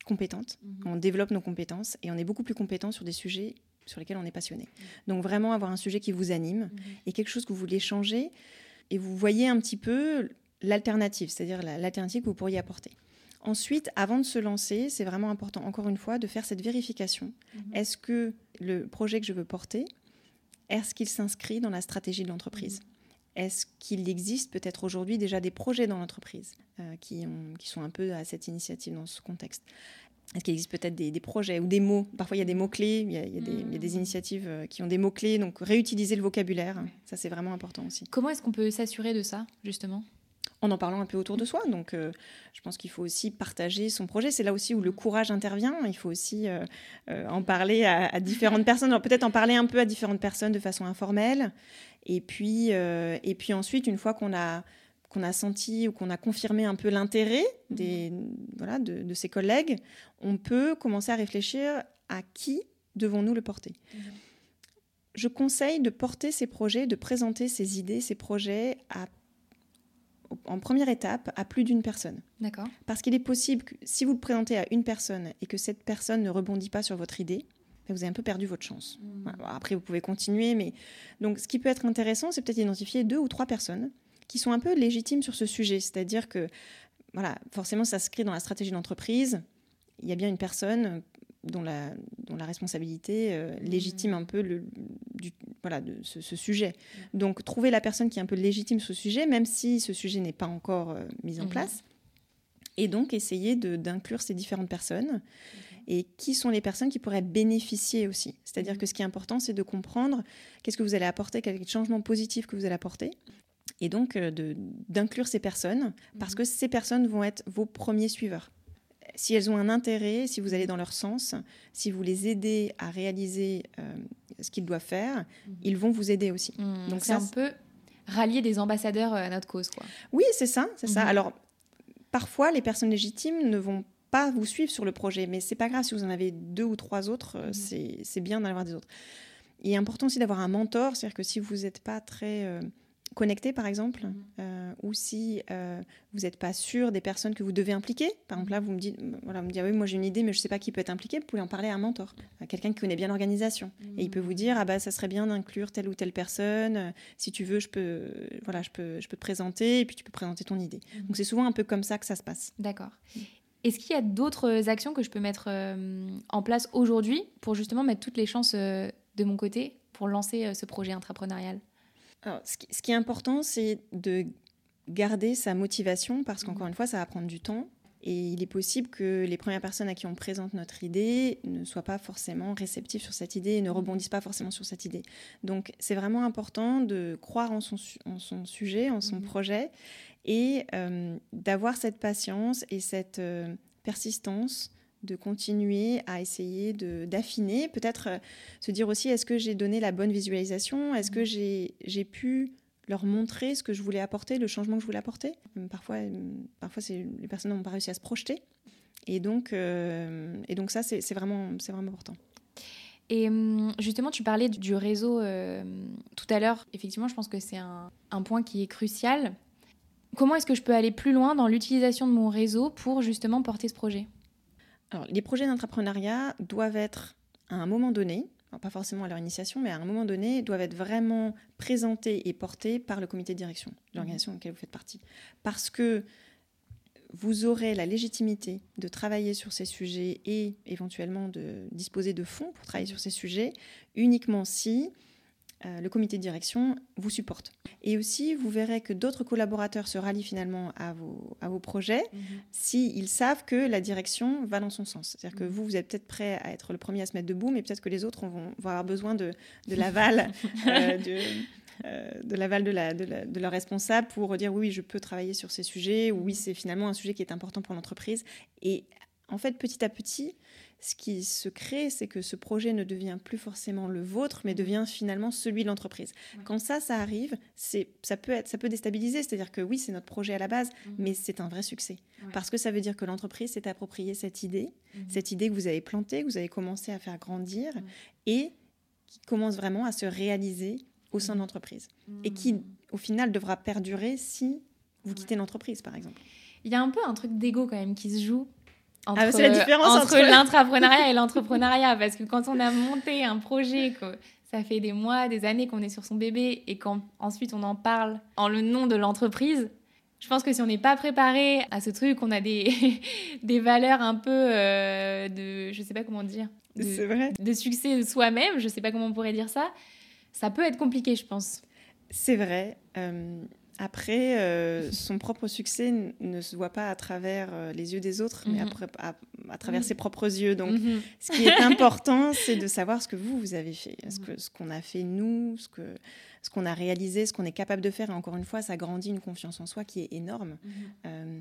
compétente. Mhm. On développe nos compétences et on est beaucoup plus compétent sur des sujets sur lesquels on est passionné. Mhm. Donc vraiment avoir un sujet qui vous anime et quelque chose que vous voulez changer et vous voyez un petit peu l'alternative, c'est-à-dire l'alternative que vous pourriez apporter. Ensuite, avant de se lancer, c'est vraiment important, encore une fois, de faire cette vérification. Est-ce que le projet que je veux porter, est-ce qu'il s'inscrit dans la stratégie de l'entreprise Est-ce qu'il existe peut-être aujourd'hui déjà des projets dans l'entreprise euh, qui, qui sont un peu à cette initiative dans ce contexte? Est-ce qu'il existe peut-être des, projets ou des mots? Parfois, il y a des mots-clés, il, y a, des, initiatives euh, qui ont des mots-clés, donc réutiliser le vocabulaire, ça c'est vraiment important aussi. Comment est-ce qu'on peut s'assurer de ça, justement? En en parlant un peu autour de soi. Donc, euh, je pense qu'il faut aussi partager son projet. C'est là aussi où le courage intervient. Il faut aussi euh, euh, en parler à, différentes personnes. peut-être en parler un peu à différentes personnes de façon informelle. Et puis, et puis ensuite, une fois qu'on a qu'on a senti ou qu'on a confirmé un peu l'intérêt des voilà de, de, ses collègues, on peut commencer à réfléchir à qui devons-nous le porter. Je conseille de porter ces projets, de présenter ces idées, ces projets à en première étape à plus d'une personne. D'accord. Parce qu'il est possible que si vous le présentez à une personne et que cette personne ne rebondit pas sur votre idée, ben, vous avez un peu perdu votre chance. Hmm. Après, vous pouvez continuer, mais donc ce qui peut être intéressant, c'est peut-être d'identifier deux ou trois personnes qui sont un peu légitimes sur ce sujet. C'est-à-dire que, voilà, forcément, ça s'inscrit dans la stratégie d'entreprise. Il y a bien une personne dont la, dont la responsabilité euh, légitime un peu le, du, voilà, de ce, sujet. Donc, trouver la personne qui est un peu légitime sur ce sujet, même si ce sujet n'est pas encore euh, mis en mhm. place. Et donc, essayer d'inclure ces différentes personnes. Et qui sont les personnes qui pourraient bénéficier aussi. C'est-à-dire mhm. que ce qui est important, c'est de comprendre qu'est-ce que vous allez apporter, quel changement positif que vous allez apporter. et donc d'inclure ces personnes, parce que ces personnes vont être vos premiers suiveurs si elles ont un intérêt, si vous allez dans leur sens, si vous les aidez à réaliser ce qu'ils doivent faire, ils vont vous aider aussi. Donc c'est un peu rallier des ambassadeurs à notre cause. Quoi. Oui, c'est ça, c'est ça. Alors, parfois, les personnes légitimes ne vont pas vous suivre sur le projet, mais c'est pas grave si vous en avez deux ou trois autres, euh, mhm. c'est bien d'en avoir des autres. Il est important aussi d'avoir un mentor, c'est-à-dire que si vous n'êtes pas très euh, connecté, par exemple, mhm. euh, ou si vous n'êtes pas sûr des personnes que vous devez impliquer. Par exemple, là, vous me dites, voilà, vous me dites, oui, moi j'ai une idée, mais je ne sais pas qui peut être impliqué. Vous pouvez en parler à un mentor, à quelqu'un qui connaît bien l'organisation, et il peut vous dire, ah bah ça serait bien d'inclure telle ou telle personne. Si tu veux, je peux, voilà, je peux, je peux te présenter, et puis tu peux présenter ton idée. Mhm. Donc c'est souvent un peu comme ça que ça se passe. D'accord. Est-ce qu'il y a d'autres actions que je peux mettre euh, en place aujourd'hui pour justement mettre toutes les chances euh, de mon côté pour lancer euh, ce projet intrapreneurial ce, qui, est important, c'est de garder sa motivation parce qu'encore mmh. une fois, ça va prendre du temps. Et il est possible que les premières personnes à qui on présente notre idée ne soient pas forcément réceptives sur cette idée et ne mmh. rebondissent pas forcément sur cette idée. Donc c'est vraiment important de croire en son, en son sujet, en son mmh. projet et euh, d'avoir cette patience et cette euh, persistance de continuer à essayer d'affiner, peut-être euh, se dire aussi est-ce que j'ai donné la bonne visualisation, est-ce que mmh. j'ai pu leur montrer ce que je voulais apporter, le changement que je voulais apporter? Parfois, parfois les personnes n'ont pas réussi à se projeter. Et donc, et donc ça, c'est vraiment, vraiment important. Et hum, justement, tu parlais du réseau tout à l'heure. Effectivement, je pense que c'est un, un, point qui est crucial comment est-ce que je peux aller plus loin dans l'utilisation de mon réseau pour justement porter ce projet? Alors, les projets d'entrepreneuriat doivent être, à un moment donné, pas forcément à leur initiation, mais à un moment donné, doivent être vraiment présentés et portés par le comité de direction de l'organisation dans laquelle vous faites partie. Parce que vous aurez la légitimité de travailler sur ces sujets et éventuellement de disposer de fonds pour travailler sur ces sujets uniquement si le comité de direction vous supporte. Et aussi, vous verrez que d'autres collaborateurs se rallient finalement à vos, à vos projets mhm. s'ils savent que la direction va dans son sens. C'est-à-dire que mhm. vous, vous êtes peut-être prêt à être le premier à se mettre debout, mais peut-être que les autres vont, avoir besoin de, de l'aval euh, de, euh, de l'aval de, la, de, leur responsable pour dire oui, je peux travailler sur ces sujets, ou oui, mhm. c'est finalement un sujet qui est important pour l'entreprise. Et en fait, petit à petit, ce qui se crée, c'est que ce projet ne devient plus forcément le vôtre, mais devient finalement celui de l'entreprise. Quand ça, ça arrive, c'est, ça peut être, ça peut déstabiliser. C'est-à-dire que oui, c'est notre projet à la base, mhm. mais c'est un vrai succès parce que ça veut dire que l'entreprise s'est appropriée cette idée, mhm. cette idée que vous avez plantée, que vous avez commencé à faire grandir et qui commence vraiment à se réaliser au sein de l'entreprise et qui, au final, devra perdurer si vous quittez l'entreprise, par exemple. Il y a un peu un truc d'ego quand même qui se joue entre, ah, c'est la différence entre, l'intrapreneuriat et l'entrepreneuriat. Parce que quand on a monté un projet, ça fait des mois, des années qu'on est sur son bébé et qu'ensuite on en parle en le nom de l'entreprise, je pense que si on n'est pas préparé à ce truc, on a des, des valeurs un peu euh, de, je sais pas comment dire, de, vrai. de succès de soi-même, je sais pas comment on pourrait dire ça, ça peut être compliqué, je pense. C'est vrai. Euh, après, euh, son propre succès ne se voit pas à travers euh, les yeux des autres, mais mhm. après, à, travers ses propres yeux. Donc, mhm. ce qui est important, c'est de savoir ce que vous, vous avez fait, ce mhm. qu'on a fait nous, ce qu'on ce qu'on a réalisé, ce qu'on est capable de faire. Et encore une fois, ça grandit une confiance en soi qui est énorme. Euh,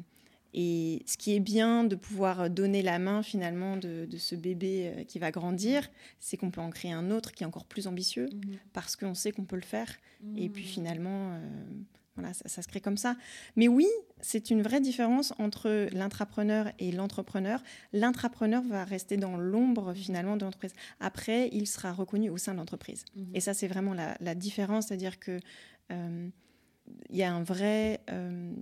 et ce qui est bien de pouvoir donner la main finalement de, de ce bébé qui va grandir, c'est qu'on peut en créer un autre qui est encore plus ambitieux parce qu'on sait qu'on peut le faire. Et puis finalement, voilà, ça, se crée comme ça. Mais oui, c'est une vraie différence entre l'intrapreneur et l'entrepreneur. L'intrapreneur va rester dans l'ombre finalement de l'entreprise. Après, il sera reconnu au sein de l'entreprise. Mhm. Et ça, c'est vraiment la, différence, c'est-à-dire que euh, il y a un vrai, euh,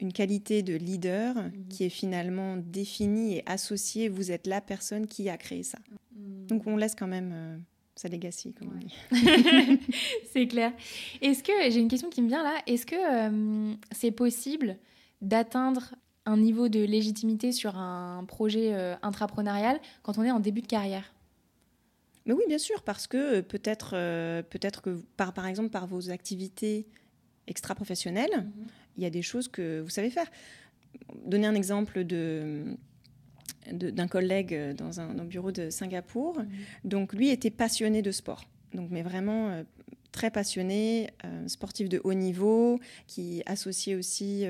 une qualité de leader mhm. qui est finalement définie et associée. Vous êtes la personne qui a créé ça. Mhm. Donc, on laisse quand même. Sa legacy, comme on dit. c'est clair. Est-ce que, j'ai une question qui me vient là, est-ce que euh, c'est possible d'atteindre un niveau de légitimité sur un projet euh, intrapreneurial quand on est en début de carrière? Mais oui, bien sûr, parce que euh, peut-être peut-être que, par, par exemple, par vos activités extra-professionnelles, mm-hmm. il y a des choses que vous savez faire. Donner un exemple de d'un collègue euh, dans un, bureau de Singapour. Mhm. Donc lui était passionné de sport. Donc mais vraiment euh, très passionné, sportif de haut niveau, qui associait aussi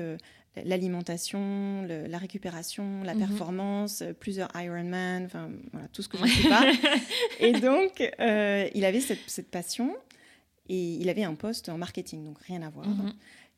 l'alimentation, la récupération, la mhm. performance, plusieurs Ironman, enfin voilà, tout ce que je ne sais pas. et donc, il avait cette, cette, passion et il avait un poste en marketing, donc rien à voir. Mhm.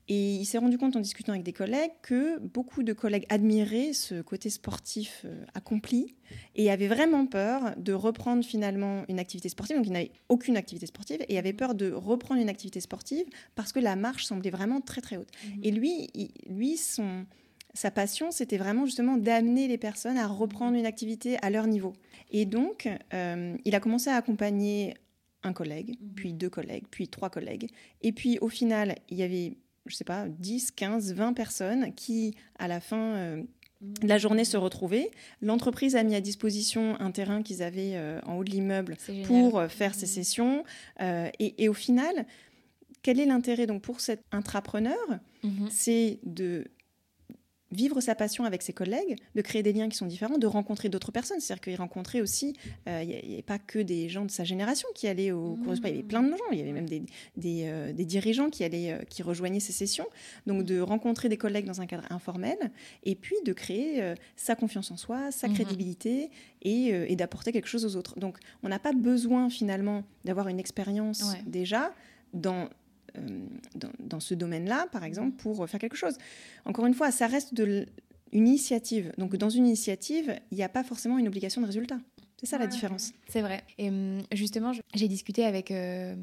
Et il s'est rendu compte en discutant avec des collègues que beaucoup de collègues admiraient ce côté sportif euh, accompli et avaient vraiment peur de reprendre finalement une activité sportive. Donc il n'avait aucune activité sportive et avait peur de reprendre une activité sportive parce que la marche semblait vraiment très très haute. Mhm. Et lui, lui son, sa passion, c'était vraiment justement d'amener les personnes à reprendre une activité à leur niveau. Et donc, euh, il a commencé à accompagner un collègue, mhm. puis deux collègues, puis trois collègues. Et puis au final, il y avait je sais pas, 10, 15, 20 personnes qui, à la fin euh, de la journée, se retrouvaient. L'entreprise a mis à disposition un terrain qu'ils avaient euh, en haut de l'immeuble pour euh, faire ces mmh. sessions. Et, et, au final, quel est l'intérêt donc pour cet intrapreneur? Mmh C'est de vivre sa passion avec ses collègues, de créer des liens qui sont différents, de rencontrer d'autres personnes. C'est-à-dire qu'il rencontrait aussi, euh, il n'y avait pas que des gens de sa génération qui allaient au cours de il y avait plein de gens, il y avait même des, des, euh, dirigeants qui, allaient, euh, qui rejoignaient ces sessions. Donc de rencontrer des collègues dans un cadre informel et puis de créer sa confiance en soi, sa mhm. crédibilité et, et d'apporter quelque chose aux autres. Donc on n'a pas besoin finalement d'avoir une expérience déjà dans euh, dans, ce domaine-là, par exemple, pour faire quelque chose. Encore une fois, ça reste de une initiative. Donc, dans une initiative, il n'y a pas forcément une obligation de résultat. C'est ça la différence. C'est vrai. Et hum, justement, j'ai discuté avec euh,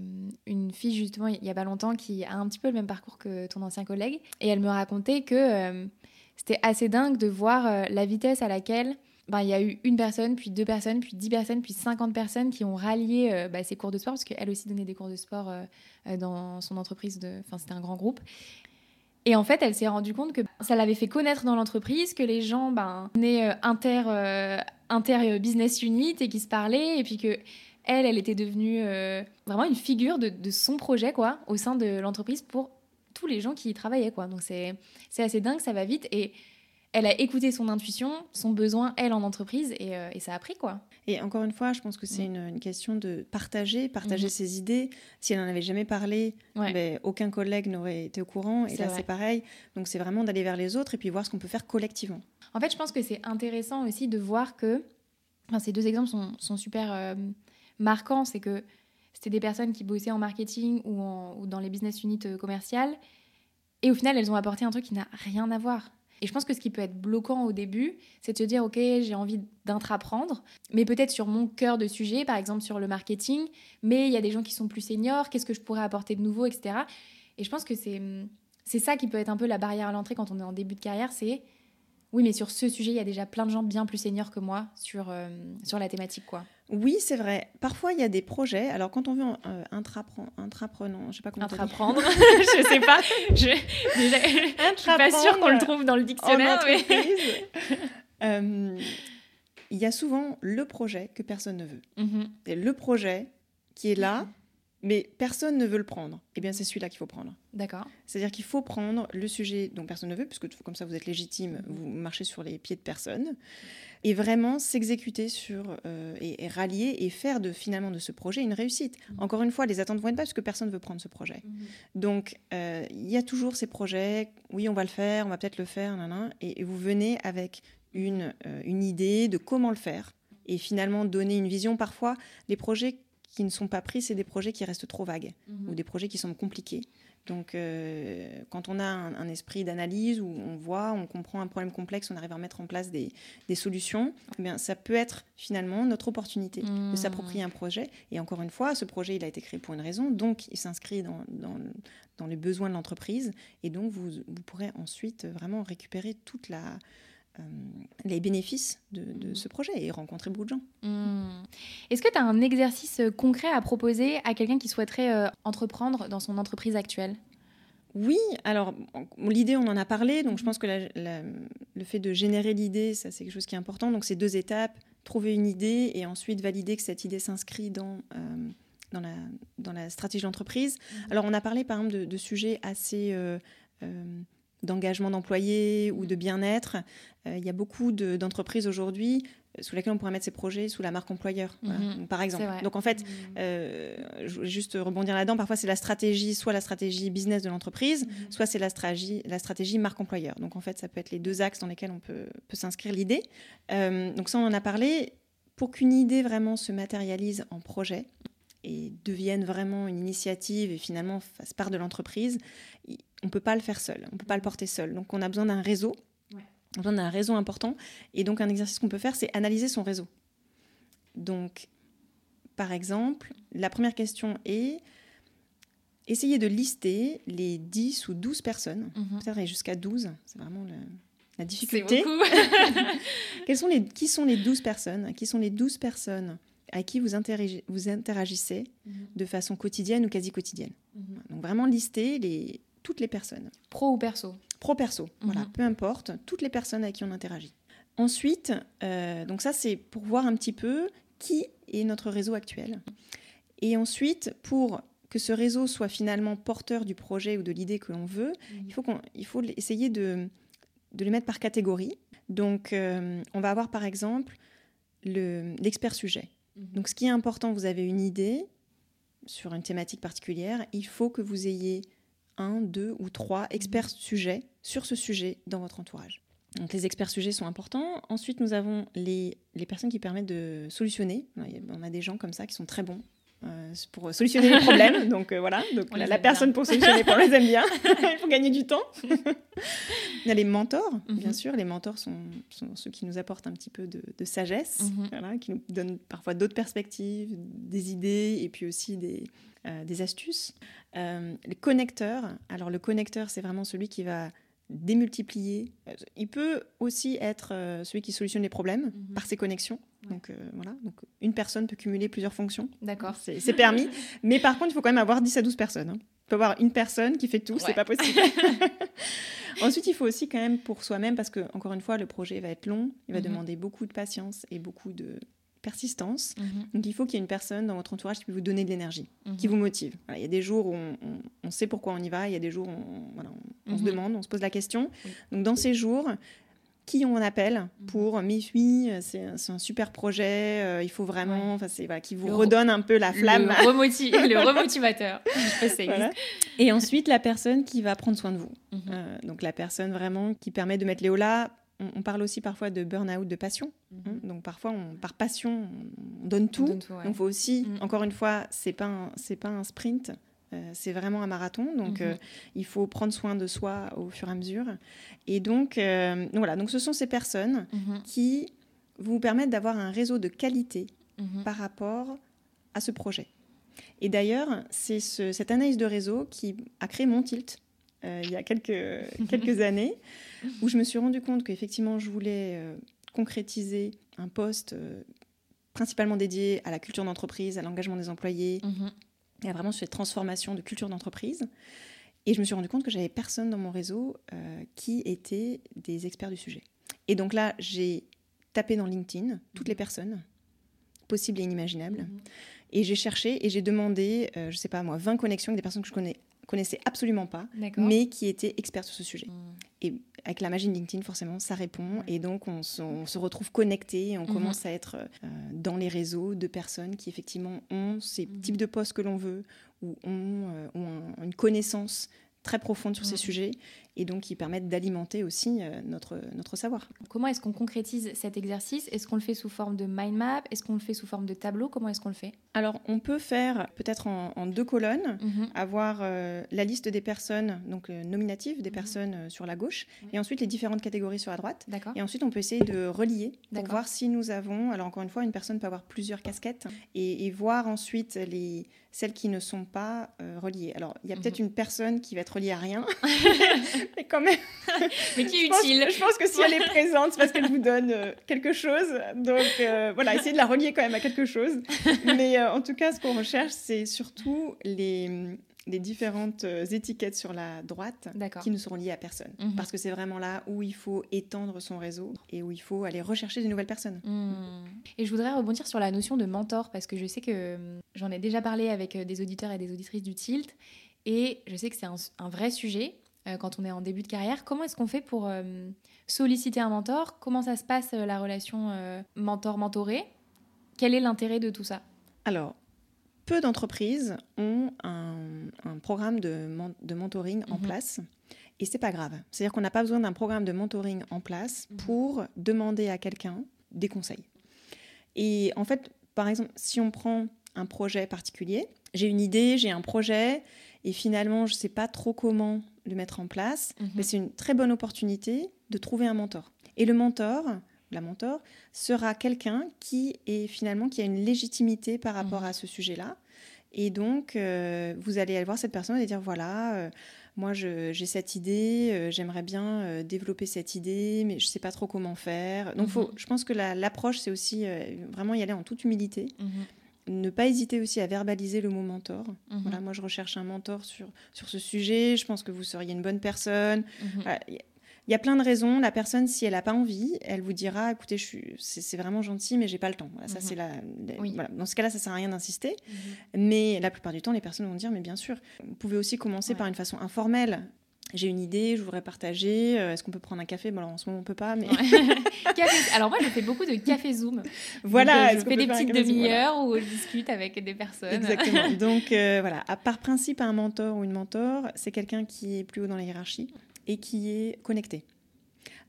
une fille, justement, il n'y a pas longtemps, qui a un petit peu le même parcours que ton ancien collègue. Et elle me racontait que euh, c'était assez dingue de voir la vitesse à laquelle ben, il y a eu une personne, puis deux personnes, puis dix personnes, puis cinquante personnes qui ont rallié euh, bah, ces cours de sport, parce qu'elle aussi donnait des cours de sport euh, euh, dans son entreprise. Enfin, c'était un grand groupe. Et en fait, elle s'est rendue compte que ça l'avait fait connaître dans l'entreprise, que les gens ben, venaient inter, inter business unit et qui se parlaient, et puis que elle, elle était devenue vraiment une figure de, de, son projet quoi, au sein de l'entreprise pour tous les gens qui y travaillaient. Quoi. Donc c'est assez dingue, ça va vite. Et elle a écouté son intuition, son besoin, elle, en entreprise, et, euh, ça a pris, quoi. Et encore une fois, je pense que c'est mm. une, question de partager, partager mm-hmm. ses idées. Si elle n'en avait jamais parlé, ben, aucun collègue n'aurait été au courant, et là, c'est pareil. Donc, c'est vraiment d'aller vers les autres et puis voir ce qu'on peut faire collectivement. En fait, je pense que c'est intéressant aussi de voir que, enfin, ces deux exemples sont, super euh, marquants, c'est que c'était des personnes qui bossaient en marketing ou, ou dans les business units euh, commerciales, et au final, elles ont apporté un truc qui n'a rien à voir. Et je pense que ce qui peut être bloquant au début, c'est de se dire, OK, j'ai envie d'intraprendre, mais peut-être sur mon cœur de sujet, par exemple sur le marketing, mais il y a des gens qui sont plus seniors, qu'est-ce que je pourrais apporter de nouveau, etc. Et je pense que c'est ça qui peut être un peu la barrière à l'entrée quand on est en début de carrière, c'est oui, mais sur ce sujet, il y a déjà plein de gens bien plus seniors que moi sur, euh, sur la thématique. quoi. Oui, c'est vrai. Parfois, il y a des projets. Alors, quand on veut euh, intraprenant, je sais pas comment Intraprendre, je sais pas. Je, ne suis pas sûre qu'on le trouve dans le dictionnaire. Euh, il y a souvent le projet que personne ne veut. Mhm. Et le projet qui est là, mais personne ne veut le prendre. Eh bien, c'est celui-là qu'il faut prendre. D'accord. C'est-à-dire qu'il faut prendre le sujet dont personne ne veut, puisque comme ça vous êtes légitime, mhm. vous marchez sur les pieds de personne, et vraiment s'exécuter sur euh, et, rallier et faire de finalement de ce projet une réussite. Mhm. Encore une fois, les attentes vont être pas parce que personne ne veut prendre ce projet. Mhm. Donc, euh, il y a toujours ces projets. Oui, on va le faire, on va peut-être le faire, et, et, vous venez avec une, euh, une idée de comment le faire et finalement donner une vision. Parfois, les projets qui ne sont pas pris, c'est des projets qui restent trop vagues mhm. ou des projets qui sont compliqués. Donc, euh, quand on a un, esprit d'analyse où on voit, on comprend un problème complexe, on arrive à mettre en place des, solutions, eh bien, ça peut être finalement notre opportunité de mhm. s'approprier un projet. Et encore une fois, ce projet, il a été créé pour une raison, donc il s'inscrit dans, dans, les besoins de l'entreprise. Et donc, vous, vous pourrez ensuite vraiment récupérer toute la, euh, les bénéfices de, mm. ce projet et rencontrer beaucoup de gens. Mm. Est-ce que tu as un exercice euh, concret à proposer à quelqu'un qui souhaiterait euh, entreprendre dans son entreprise actuelle? Oui, alors l'idée, on en a parlé, donc je pense que le fait de générer l'idée, ça c'est quelque chose qui est important. Donc c'est deux étapes, trouver une idée et ensuite valider que cette idée s'inscrit dans, dans, la, dans la stratégie d'entreprise. Mm-hmm. Alors on a parlé par exemple de, sujets assez d'engagement d'employés ou de bien-être. Euh, il y a beaucoup d'entreprises aujourd'hui sous laquelle on pourrait mettre ses projets sous la marque employeur, Mhm. par exemple. Donc en fait, Mhm. euh, je voulais juste rebondir là-dedans. Parfois, c'est la stratégie, soit la stratégie business de l'entreprise, Mhm. soit c'est la stratégie, la stratégie marque employeur. Donc en fait, ça peut être les deux axes dans lesquels on peut, peut s'inscrire l'idée. Euh, donc ça, on en a parlé. Pour qu'une idée vraiment se matérialise en projet et devienne vraiment une initiative et finalement fasse part de l'entreprise, on ne peut pas le faire seul, on ne peut pas le porter seul. Donc on a besoin d'un réseau, Ouais. on a besoin d'un réseau important. Et donc un exercice qu'on peut faire, c'est analyser son réseau. Donc, par exemple, la première question est essayer de lister les 10 ou 12 personnes, Mhm. peut-être jusqu'à 12, c'est vraiment le- la difficulté. Quelles sont les, qui sont les 12 personnes Qui sont les 12 personnes à qui vous interagissez Mhm. de façon quotidienne ou quasi quotidienne? Mhm. Donc vraiment lister les, toutes les personnes. Pro ou perso Pro-perso, voilà, Mhm. peu importe, toutes les personnes avec qui on interagit. Ensuite, euh, donc ça c'est pour voir un petit peu qui est notre réseau actuel. Et ensuite, pour que ce réseau soit finalement porteur du projet ou de l'idée que l'on veut, il faut, qu'on, il faut essayer de, de les mettre par catégorie. Donc, euh, on va avoir par exemple le- l'expert sujet. Mhm. Donc, ce qui est important, vous avez une idée sur une thématique particulière, il faut que vous ayez un, deux ou trois experts sujets sur ce sujet dans votre entourage. Donc, les experts sujets sont importants. Ensuite, nous avons les, les personnes qui permettent de solutionner. On a des gens comme ça qui sont très bons euh, pour solutionner les problèmes. Donc euh, voilà, donc On la, personne bien. pour solutionner, on les aime bien. Il faut gagner du temps. Il y a les mentors, bien Mhm. sûr. Les mentors sont, sont ceux qui nous apportent un petit peu de, de sagesse, Mhm. voilà, qui nous donnent parfois d'autres perspectives, des idées et puis aussi des, euh, des astuces. Euh, les connecteurs, alors le connecteur, c'est vraiment celui qui va démultiplier. Il peut aussi être euh, celui qui solutionne les problèmes Mhm. par ses connexions. Ouais. Donc euh, voilà, donc une personne peut cumuler plusieurs fonctions. D'accord. C'est permis. Mais par contre, il faut quand même avoir 10 à 12 personnes. hein. Il faut avoir une personne qui fait tout, Ouais. c'est pas possible. Ensuite, il faut aussi quand même pour soi-même, parce que encore une fois, le projet va être long, il va Mhm. demander beaucoup de patience et beaucoup de persistance. Mhm. Donc il faut qu'il y ait une personne dans votre entourage qui peut vous donner de l'énergie, qui Mhm. vous motive. Voilà, il y a des jours où on, on- on sait pourquoi on y va, il y a des jours où on, voilà, on- on se Mhm. demande, on se pose la question. Oui. Donc dans ces jours, qui on appelle pour mais oui, c'est un, c'est un super projet, euh, il faut vraiment, enfin c'est voilà, qui vous Le- redonne un peu la flamme. Le, remoti- le remotivateur. Je sais. Voilà. Et ensuite, la personne qui va prendre soin de vous. Euh, donc, la personne vraiment qui permet de mettre les hauts là. On, on parle aussi parfois de burn-out, de passion. hein. Mhm. Donc, parfois, on, par passion, on donne tout. On donne tout, ouais. Donc, il faut aussi, Mhm. encore une fois, c'est pas un- c'est pas un sprint. euh, c'est vraiment un marathon, donc Mhm. euh, il faut prendre soin de soi au fur et à mesure. Et donc, euh, donc voilà, donc ce sont ces personnes qui vous permettent d'avoir un réseau de qualité par rapport à ce projet. Et d'ailleurs, c'est ce- cette analyse de réseau qui a créé mon tilt il y a quelques, quelques années, où je me suis rendu compte qu'effectivement, je voulais euh, concrétiser un poste euh, principalement dédié à la culture d'entreprise, à l'engagement des employés, Mhm. et à vraiment cette transformation de culture d'entreprise. Et je me suis rendu compte que j'avais personne dans mon réseau euh, qui était des experts du sujet. Et donc là, j'ai tapé dans LinkedIn toutes les personnes possibles et inimaginables. Mhm. Et j'ai cherché et j'ai demandé, euh, je sais pas moi, 20 connexions avec des personnes que je connais, connaissais absolument pas, mais qui étaient experts sur ce sujet. Mhm. Et avec la magie de LinkedIn, forcément, ça répond. Et donc, on se, on se retrouve connecté et on Mhm. commence à être euh, dans les réseaux de personnes qui, effectivement, ont ces Mhm. types de postes que l'on veut ou ont, euh, ont un- une connaissance très profonde sur ces sujets et donc qui permettent d'alimenter aussi euh, notre, notre savoir. Comment est-ce qu'on concrétise cet exercice? Est-ce qu'on le fait sous forme de mind map? Est-ce qu'on le fait sous forme de tableau? Comment est-ce qu'on le fait? Alors, on peut faire peut-être en, en deux colonnes. Mhm. avoir euh, la liste des personnes, donc euh, nominatives des Mhm. personnes euh, sur la gauche, et ensuite les différentes catégories sur la droite. Et ensuite, on peut essayer de relier pour voir si nous avons. Alors, encore une fois, une personne peut avoir plusieurs casquettes et, et voir ensuite les, celles qui ne sont pas euh, reliées. Alors, il y a peut-être Mhm. une personne qui va être reliée à rien, mais quand même, Mais qui est je pense, utile je pense que si elle est présente, c'est parce qu'elle vous donne euh, quelque chose. Donc, euh, voilà, essayez de la relier quand même à quelque chose. Mais en tout cas, ce qu'on recherche, c'est surtout les, les différentes euh, étiquettes sur la droite qui ne seront liées à personne. Mhm. Parce que c'est vraiment là où il faut étendre son réseau et où il faut aller rechercher de nouvelles personnes. Hmm. Et je voudrais rebondir sur la notion de mentor parce que je sais que hum, j'en ai déjà parlé avec euh, des auditeurs et des auditrices du Tilt et je sais que c'est un, un vrai sujet. quand on est en début de carrière. Comment est-ce qu'on fait pour solliciter un mentor? Comment ça se passe la relation mentor-mentoré? Quel est l'intérêt de tout ça? Alors, peu d'entreprises ont un, programme de, de mentoring en mhm. place. Et c'est pas grave. C'est-à-dire qu'on n'a pas besoin d'un programme de mentoring en place mhm. pour demander à quelqu'un des conseils. Et en fait, par exemple, si on prend un projet particulier, j'ai une idée, j'ai un projet, et finalement, je ne sais pas trop comment le mettre en place, mhm. mais c'est une très bonne opportunité de trouver un mentor. Et le mentor, la mentor, sera quelqu'un qui est finalement qui a une légitimité par rapport à ce sujet-là. Et donc, euh, vous allez aller voir cette personne et dire voilà, euh, moi j'ai cette idée, euh, j'aimerais bien développer cette idée, mais je ne sais pas trop comment faire. Donc, faut, mhm. je pense que l'approche, c'est aussi vraiment y aller en toute humilité. Mhm. Ne pas hésiter aussi à verbaliser le mot mentor. Voilà, moi je recherche un mentor sur, sur ce sujet, je pense que vous seriez une bonne personne. Il y a plein de raisons. La personne, si elle n'a pas envie, elle vous dira écoutez, c'est vraiment gentil, mais j'ai pas le temps. ça, c'est mhm. la, Dans ce cas-là, ça sert à rien d'insister. Mhm. Mais la plupart du temps, les personnes vont dire mais bien sûr, vous pouvez aussi commencer par une façon informelle j'ai une idée, je voudrais partager. Euh, est-ce qu'on peut prendre un café? Bon, alors en ce moment, on peut pas, mais. Alors, moi, je fais beaucoup de café Zoom. Voilà. Donc, je fais des petites demi-heures où je discute avec des personnes. Exactement. Donc, euh, voilà. À part principe, un mentor ou une mentor, c'est quelqu'un qui est plus haut dans la hiérarchie et qui est connecté.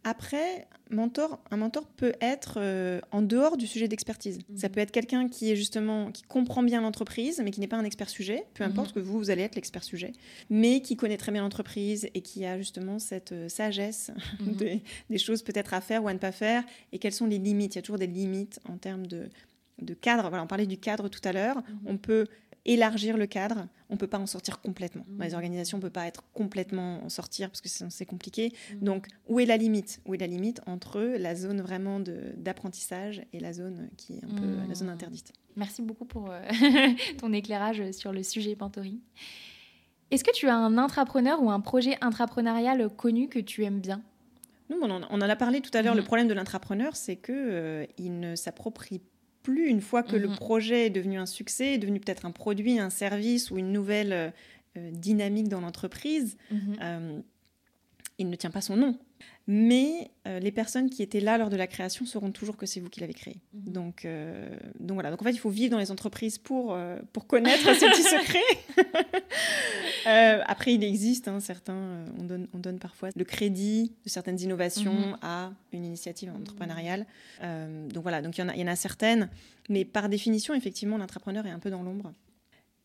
Après, mentor, un mentor peut être euh, en dehors du sujet d'expertise. Mhm. Ça peut être quelqu'un qui est justement qui comprend bien l'entreprise, mais qui n'est pas un expert sujet. Peu importe mhm. que vous, vous allez être l'expert sujet, mais qui connaît très bien l'entreprise et qui a justement cette euh, sagesse mhm. des, choses peut-être à faire ou à ne pas faire et quelles sont les limites? Il y a toujours des limites en termes de, de cadre. Voilà, on parlait du cadre tout à l'heure. On peut élargir le cadre, on ne peut pas en sortir complètement. Dans les organisations, on ne peut pas être complètement en sortir parce que c'est compliqué. Mmh. Donc, où est la limite? Où est la limite entre la zone vraiment d'apprentissage et la zone qui est un peu la zone interdite? Merci beaucoup pour euh, ton éclairage sur le sujet Pantori. Est-ce que tu as un intrapreneur ou un projet intrapreneurial connu que tu aimes bien? Nous, on en, a parlé tout à l'heure. Le problème de l'intrapreneur, c'est qu'il euh, ne s'approprie plus une fois que le mhm. projet est devenu un succès, est devenu peut-être un produit, un service ou une nouvelle euh, euh, dynamique dans l'entreprise. Mhm. Euh, il ne tient pas son nom. Mais les personnes qui étaient là lors de la création sauront toujours que c'est vous qui l'avez créé. Mhm. Donc, donc voilà. Donc en fait, il faut vivre dans les entreprises pour, pour connaître ces petits secrets. après, il existe hein, certains, on donne, on donne parfois le crédit de certaines innovations à une initiative entrepreneuriale. donc voilà, donc il y, en a, il y en a certaines, mais par définition, effectivement, l'entrepreneur est un peu dans l'ombre.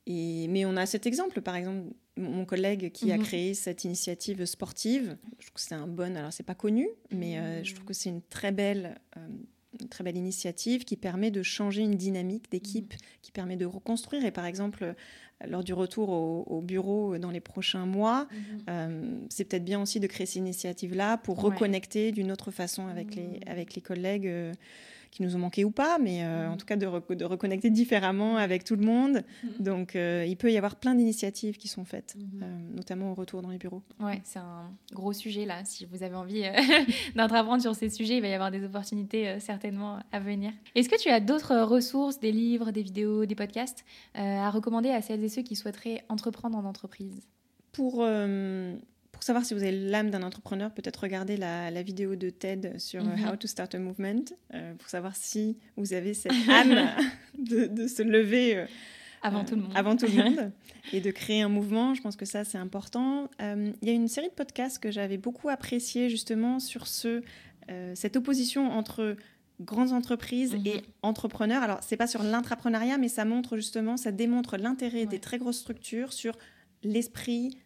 Et, mais on a cet exemple, par exemple, mon collègue qui a mhm. créé cette initiative sportive. Je trouve que c'est un bon, alors c'est pas connu, mais euh, je trouve que c'est une très belle, euh, une très belle initiative qui permet de changer une dynamique d'équipe, mhm. qui permet de reconstruire. Et par exemple, lors du retour au, bureau dans les prochains mois, mhm. euh, c'est peut-être bien aussi de créer cette initiative-là pour reconnecter d'une autre façon avec, les, avec les collègues qui nous ont manqué ou pas, mais euh, en mm. tout cas de, de, reconnecter différemment avec tout le monde. Mm. Donc euh, il peut y avoir plein d'initiatives qui sont faites, mm-hmm. euh, notamment au retour dans les bureaux. Ouais, c'est un gros sujet là. Si vous avez envie d'entreprendre sur ces sujets, il va y avoir des opportunités certainement à venir. Est-ce que tu as d'autres ressources, des livres, des vidéos, des podcasts à recommander à celles et ceux qui souhaiteraient entreprendre en entreprise? Pour pour savoir si vous avez l'âme d'un entrepreneur, peut-être regarder la, vidéo de TED sur euh, mhm. How to Start a Movement, euh, pour savoir si vous avez cette âme de, se lever euh, avant, tout le monde. avant tout le monde et de créer un mouvement. Je pense que ça, c'est important. Il y a une série de podcasts que j'avais beaucoup apprécié justement sur ce, cette opposition entre grandes entreprises et mhm. entrepreneurs. Alors, c'est pas sur l'intrapreneuriat, mais ça montre justement, ça démontre l'intérêt des très grosses structures sur l'esprit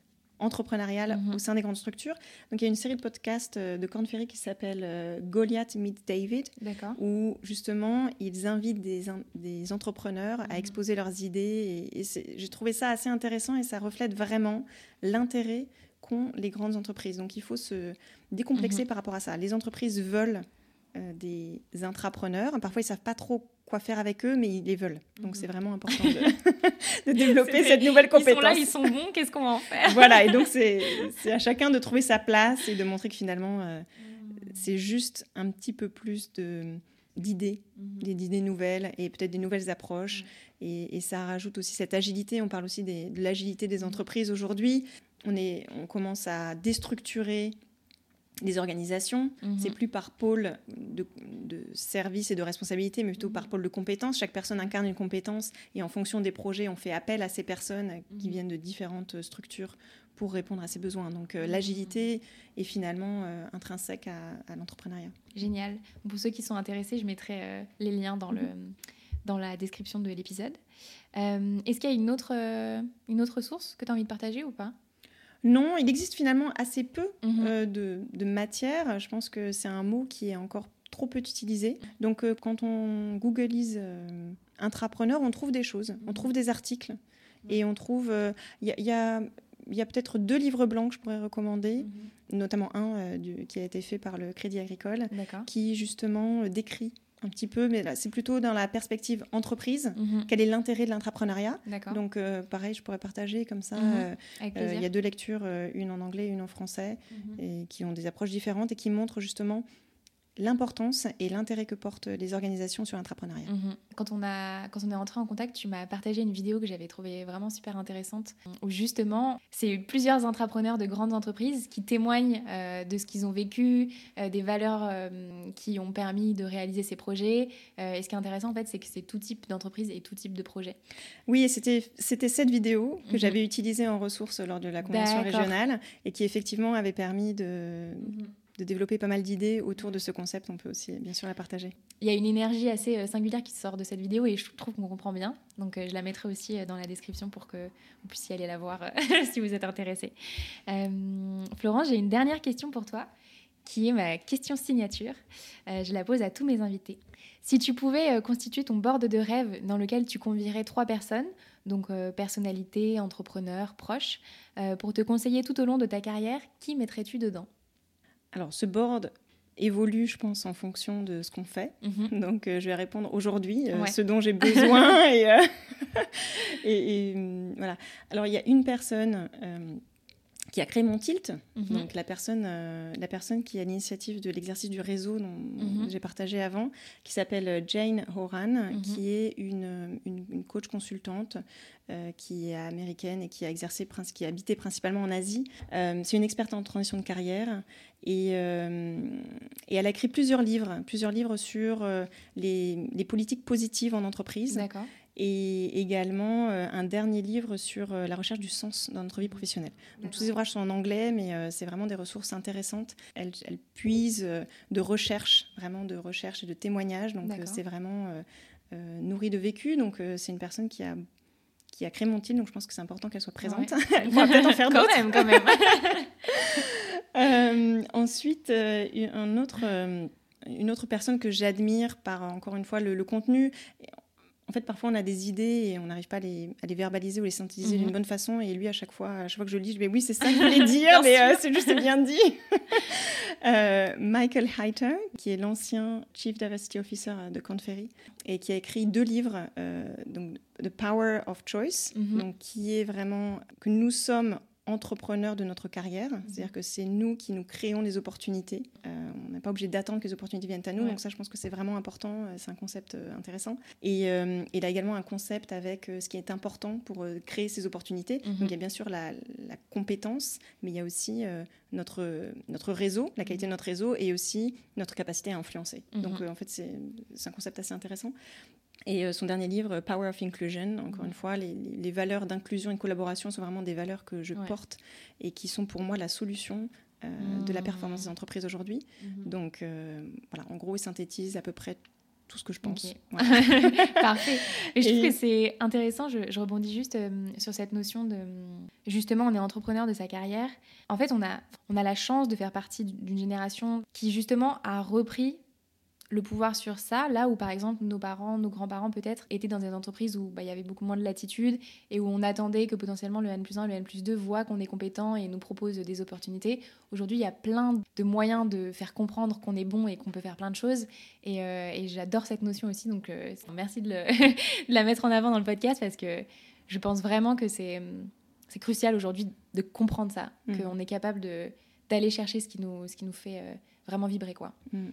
entrepreneuriale mhm. au sein des grandes structures. Donc il y a une série de podcasts euh, de Corn Ferry qui s'appelle euh, Goliath Meet David, où justement ils invitent des, des entrepreneurs à mhm. exposer leurs idées. Et, j'ai trouvé ça assez intéressant et ça reflète vraiment l'intérêt qu'ont les grandes entreprises. Donc il faut se décomplexer mhm. par rapport à ça. Les entreprises veulent euh, des intrapreneurs. Parfois, ils savent pas trop quoi faire avec eux, mais ils les veulent. Donc, c'est mhm. vraiment important de, développer cette nouvelle compétence. Ils sont là, ils sont bons, qu'est-ce qu'on va en faire Voilà, et donc, c'est à chacun de trouver sa place et de montrer que finalement, euh, mhm. c'est juste un petit peu plus de d'idées, mhm. des idées nouvelles et peut-être des nouvelles approches. Et, ça rajoute aussi cette agilité. On parle aussi de l'agilité des entreprises aujourd'hui on, est, on commence à déstructurer des organisations. Mhm. C'est plus par pôle de, de, service et de responsabilité, mais plutôt par pôle de compétences. Chaque personne incarne une compétence et en fonction des projets, on fait appel à ces personnes qui viennent de différentes structures pour répondre à ses besoins. Donc euh, l'agilité est finalement euh, intrinsèque à, l'entrepreneuriat. Génial. Pour ceux qui sont intéressés, je mettrai euh, les liens dans, le, dans la description de l'épisode. Est-ce qu'il y a une autre, une autre source que tu as envie de partager ou pas? Non, il existe finalement assez peu mhm. de, de, matière. Je pense que c'est un mot qui est encore trop peu utilisé. Donc quand on googlise intrapreneur, on trouve des choses, on trouve des articles. Et on trouve, il y, a y a peut-être deux livres blancs que je pourrais recommander, mhm. notamment un euh, qui a été fait par le Crédit Agricole, qui justement euh, décrit un petit peu, mais là c'est plutôt dans la perspective entreprise, mhm. quel est l'intérêt de l'intrapreneuriat. Donc euh, pareil, je pourrais partager comme ça. Mhm. Il y a deux lectures, une en anglais, une en français, et qui ont des approches différentes et qui montrent justement l'importance et l'intérêt que portent les organisations sur l'entrepreneuriat. Mhm. Quand, on a, quand on est entré en contact, tu m'as partagé une vidéo que j'avais trouvée vraiment super intéressante, où justement, c'est plusieurs entrepreneurs de grandes entreprises qui témoignent euh, de ce qu'ils ont vécu, euh, des valeurs euh, qui ont permis de réaliser ces projets. et ce qui est intéressant, en fait, c'est que c'est tout type d'entreprise et tout type de projet. Oui, et c'était cette vidéo que mhm. j'avais utilisée en ressources lors de la convention régionale et qui effectivement avait permis de... Mhm de développer pas mal d'idées autour de ce concept, on peut aussi bien sûr la partager. Il y a une énergie assez euh, singulière qui sort de cette vidéo et je trouve qu'on comprend bien. Donc euh, je la mettrai aussi euh, dans la description pour que vous puissiez aller la voir si vous êtes intéressé. Florence, j'ai une dernière question pour toi qui est ma question signature. je la pose à tous mes invités. Si tu pouvais constituer ton board de rêve dans lequel tu convierais trois personnes, donc personnalité, entrepreneur, proche, pour te conseiller tout au long de ta carrière, qui mettrais-tu dedans? Alors, ce board évolue, je pense, en fonction de ce qu'on fait. Mhm. Donc, euh, je vais répondre aujourd'hui euh, ce dont j'ai besoin. et, euh, et, hum, voilà. Alors, il y a une personne qui a créé mon tilt, mhm. donc la personne, la personne qui a l'initiative de l'exercice du réseau dont, mhm. j'ai partagé avant, qui s'appelle Jane Horan, qui est une, une, coach consultante qui est américaine et qui a exercé, qui a habité principalement en Asie. c'est une experte en transition de carrière euh, et, elle a écrit plusieurs livres, plusieurs livres sur euh, les, politiques positives en entreprise. Et également euh, un dernier livre sur la recherche du sens dans notre vie professionnelle. Donc, tous ces ouvrages sont en anglais, mais c'est vraiment des ressources intéressantes. Elle, elle puise de recherche, vraiment de recherche et de témoignages. Donc c'est vraiment nourri de vécu. Donc c'est une personne qui a qui a créé mon team, donc je pense que c'est important qu'elle soit présente. Elle pourra peut-être en faire d'autres. quand même, quand même. Euh, ensuite, euh, un autre, euh, une autre personne que j'admire par, encore une fois, le, contenu. En fait, parfois, on a des idées et on n'arrive pas à les, à les, verbaliser ou les synthétiser d'une mhm. bonne façon. Et lui, à chaque fois, à chaque fois que je le lis, je dis, oui, c'est ça que je voulais dire, mais c'est juste bien dit. Michael Heiter, qui est l'ancien Chief Diversity Officer de Corn Ferry et qui a écrit deux livres, donc The Power of Choice, mhm. donc qui est vraiment que nous sommes entrepreneurs de notre carrière. Mhm. C'est-à-dire que c'est nous qui nous créons les opportunités. Euh, on n'est pas obligé d'attendre que les opportunités viennent à nous. Donc ça, je pense que c'est vraiment important. Euh, c'est un concept euh, intéressant. Et il a également un concept avec ce qui est important pour créer ces opportunités. Mhm. Donc il y a bien sûr la, compétence, mais il y a aussi notre, notre réseau, la qualité de notre réseau et aussi notre capacité à influencer. Mhm. Donc en fait, c'est un concept assez intéressant. Et euh, son dernier livre, Power of Inclusion, encore une fois, les, valeurs d'inclusion et de collaboration sont vraiment des valeurs que je porte et qui sont pour moi la solution euh, de la mmh. performance des entreprises aujourd'hui. Mmh. Donc euh, voilà, en gros, il synthétise à peu près tout ce que je pense. Parfait. Et je trouve que c'est intéressant, je, rebondis juste sur cette notion de... Justement, on est entrepreneur de sa carrière. En fait, on a, on a la chance de faire partie d'une génération qui, justement, a repris le pouvoir sur ça, là où par exemple nos parents, nos grands-parents peut-être étaient dans des entreprises où bah, il y avait beaucoup moins de latitude et où on attendait que potentiellement le N plus 1, le N plus 2 voient qu'on est compétent et nous propose des opportunités. Aujourd'hui, il y a plein de moyens de faire comprendre qu'on est bon et qu'on peut faire plein de choses et, euh, j'adore cette notion aussi, donc euh, merci de, la mettre en avant dans le podcast parce que je pense vraiment que c'est crucial aujourd'hui de comprendre ça, mmh. qu'on est capable d'aller chercher ce qui nous, ce qui nous fait... Euh, vraiment vibrer quoi. Hmm.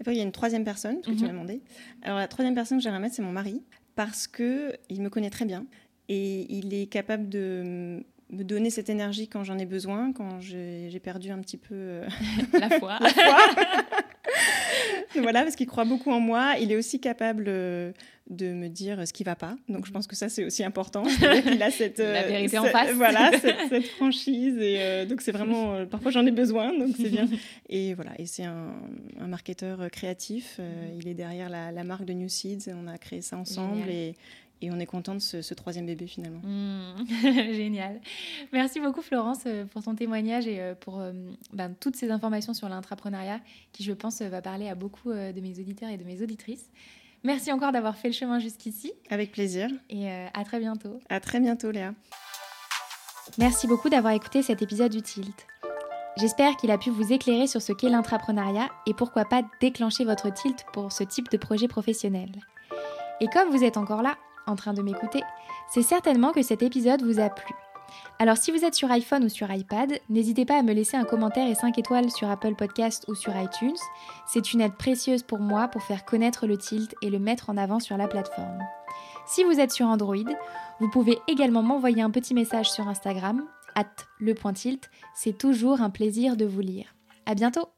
Après, il y a une troisième personne, parce que tu mhm. m'as demandé. Alors la troisième personne que j'aimerais mettre, c'est mon mari, parce que il me connaît très bien et il est capable de me donner cette énergie quand j'en ai besoin, quand j'ai perdu un petit peu euh, la foi. voilà, parce qu'il croit beaucoup en moi. Il est aussi capable euh, de me dire ce qui va pas. Donc je pense que ça c'est aussi important. Il a cette la euh, vérité en face. Voilà, cette, franchise et donc c'est vraiment parfois j'en ai besoin donc c'est bien. Et voilà, et c'est un, marketeur créatif. il est derrière la, la, marque de New Seeds. On a créé ça ensemble et et on est content de ce, troisième bébé finalement. Mmh. Génial. Merci beaucoup Florence euh, pour ton témoignage et euh, pour euh, ben, toutes ces informations sur l'entrepreneuriat qui je pense va parler à beaucoup de mes auditeurs et de mes auditrices. Merci encore d'avoir fait le chemin jusqu'ici. Avec plaisir. Et à très bientôt. À très bientôt Léa. Merci beaucoup d'avoir écouté cet épisode du Tilt. J'espère qu'il a pu vous éclairer sur ce qu'est l'intrapreneuriat et pourquoi pas déclencher votre tilt pour ce type de projet professionnel. Et comme vous êtes encore là, en train de m'écouter, c'est certainement que cet épisode vous a plu. Alors si vous êtes sur iPhone ou sur iPad, n'hésitez pas à me laisser un commentaire et 5 étoiles sur Apple Podcast ou sur iTunes. C'est une aide précieuse pour moi pour faire connaître le tilt et le mettre en avant sur la plateforme. Si vous êtes sur Android, vous pouvez également m'envoyer un petit message sur Instagram, at le c'est toujours un plaisir de vous lire. À bientôt!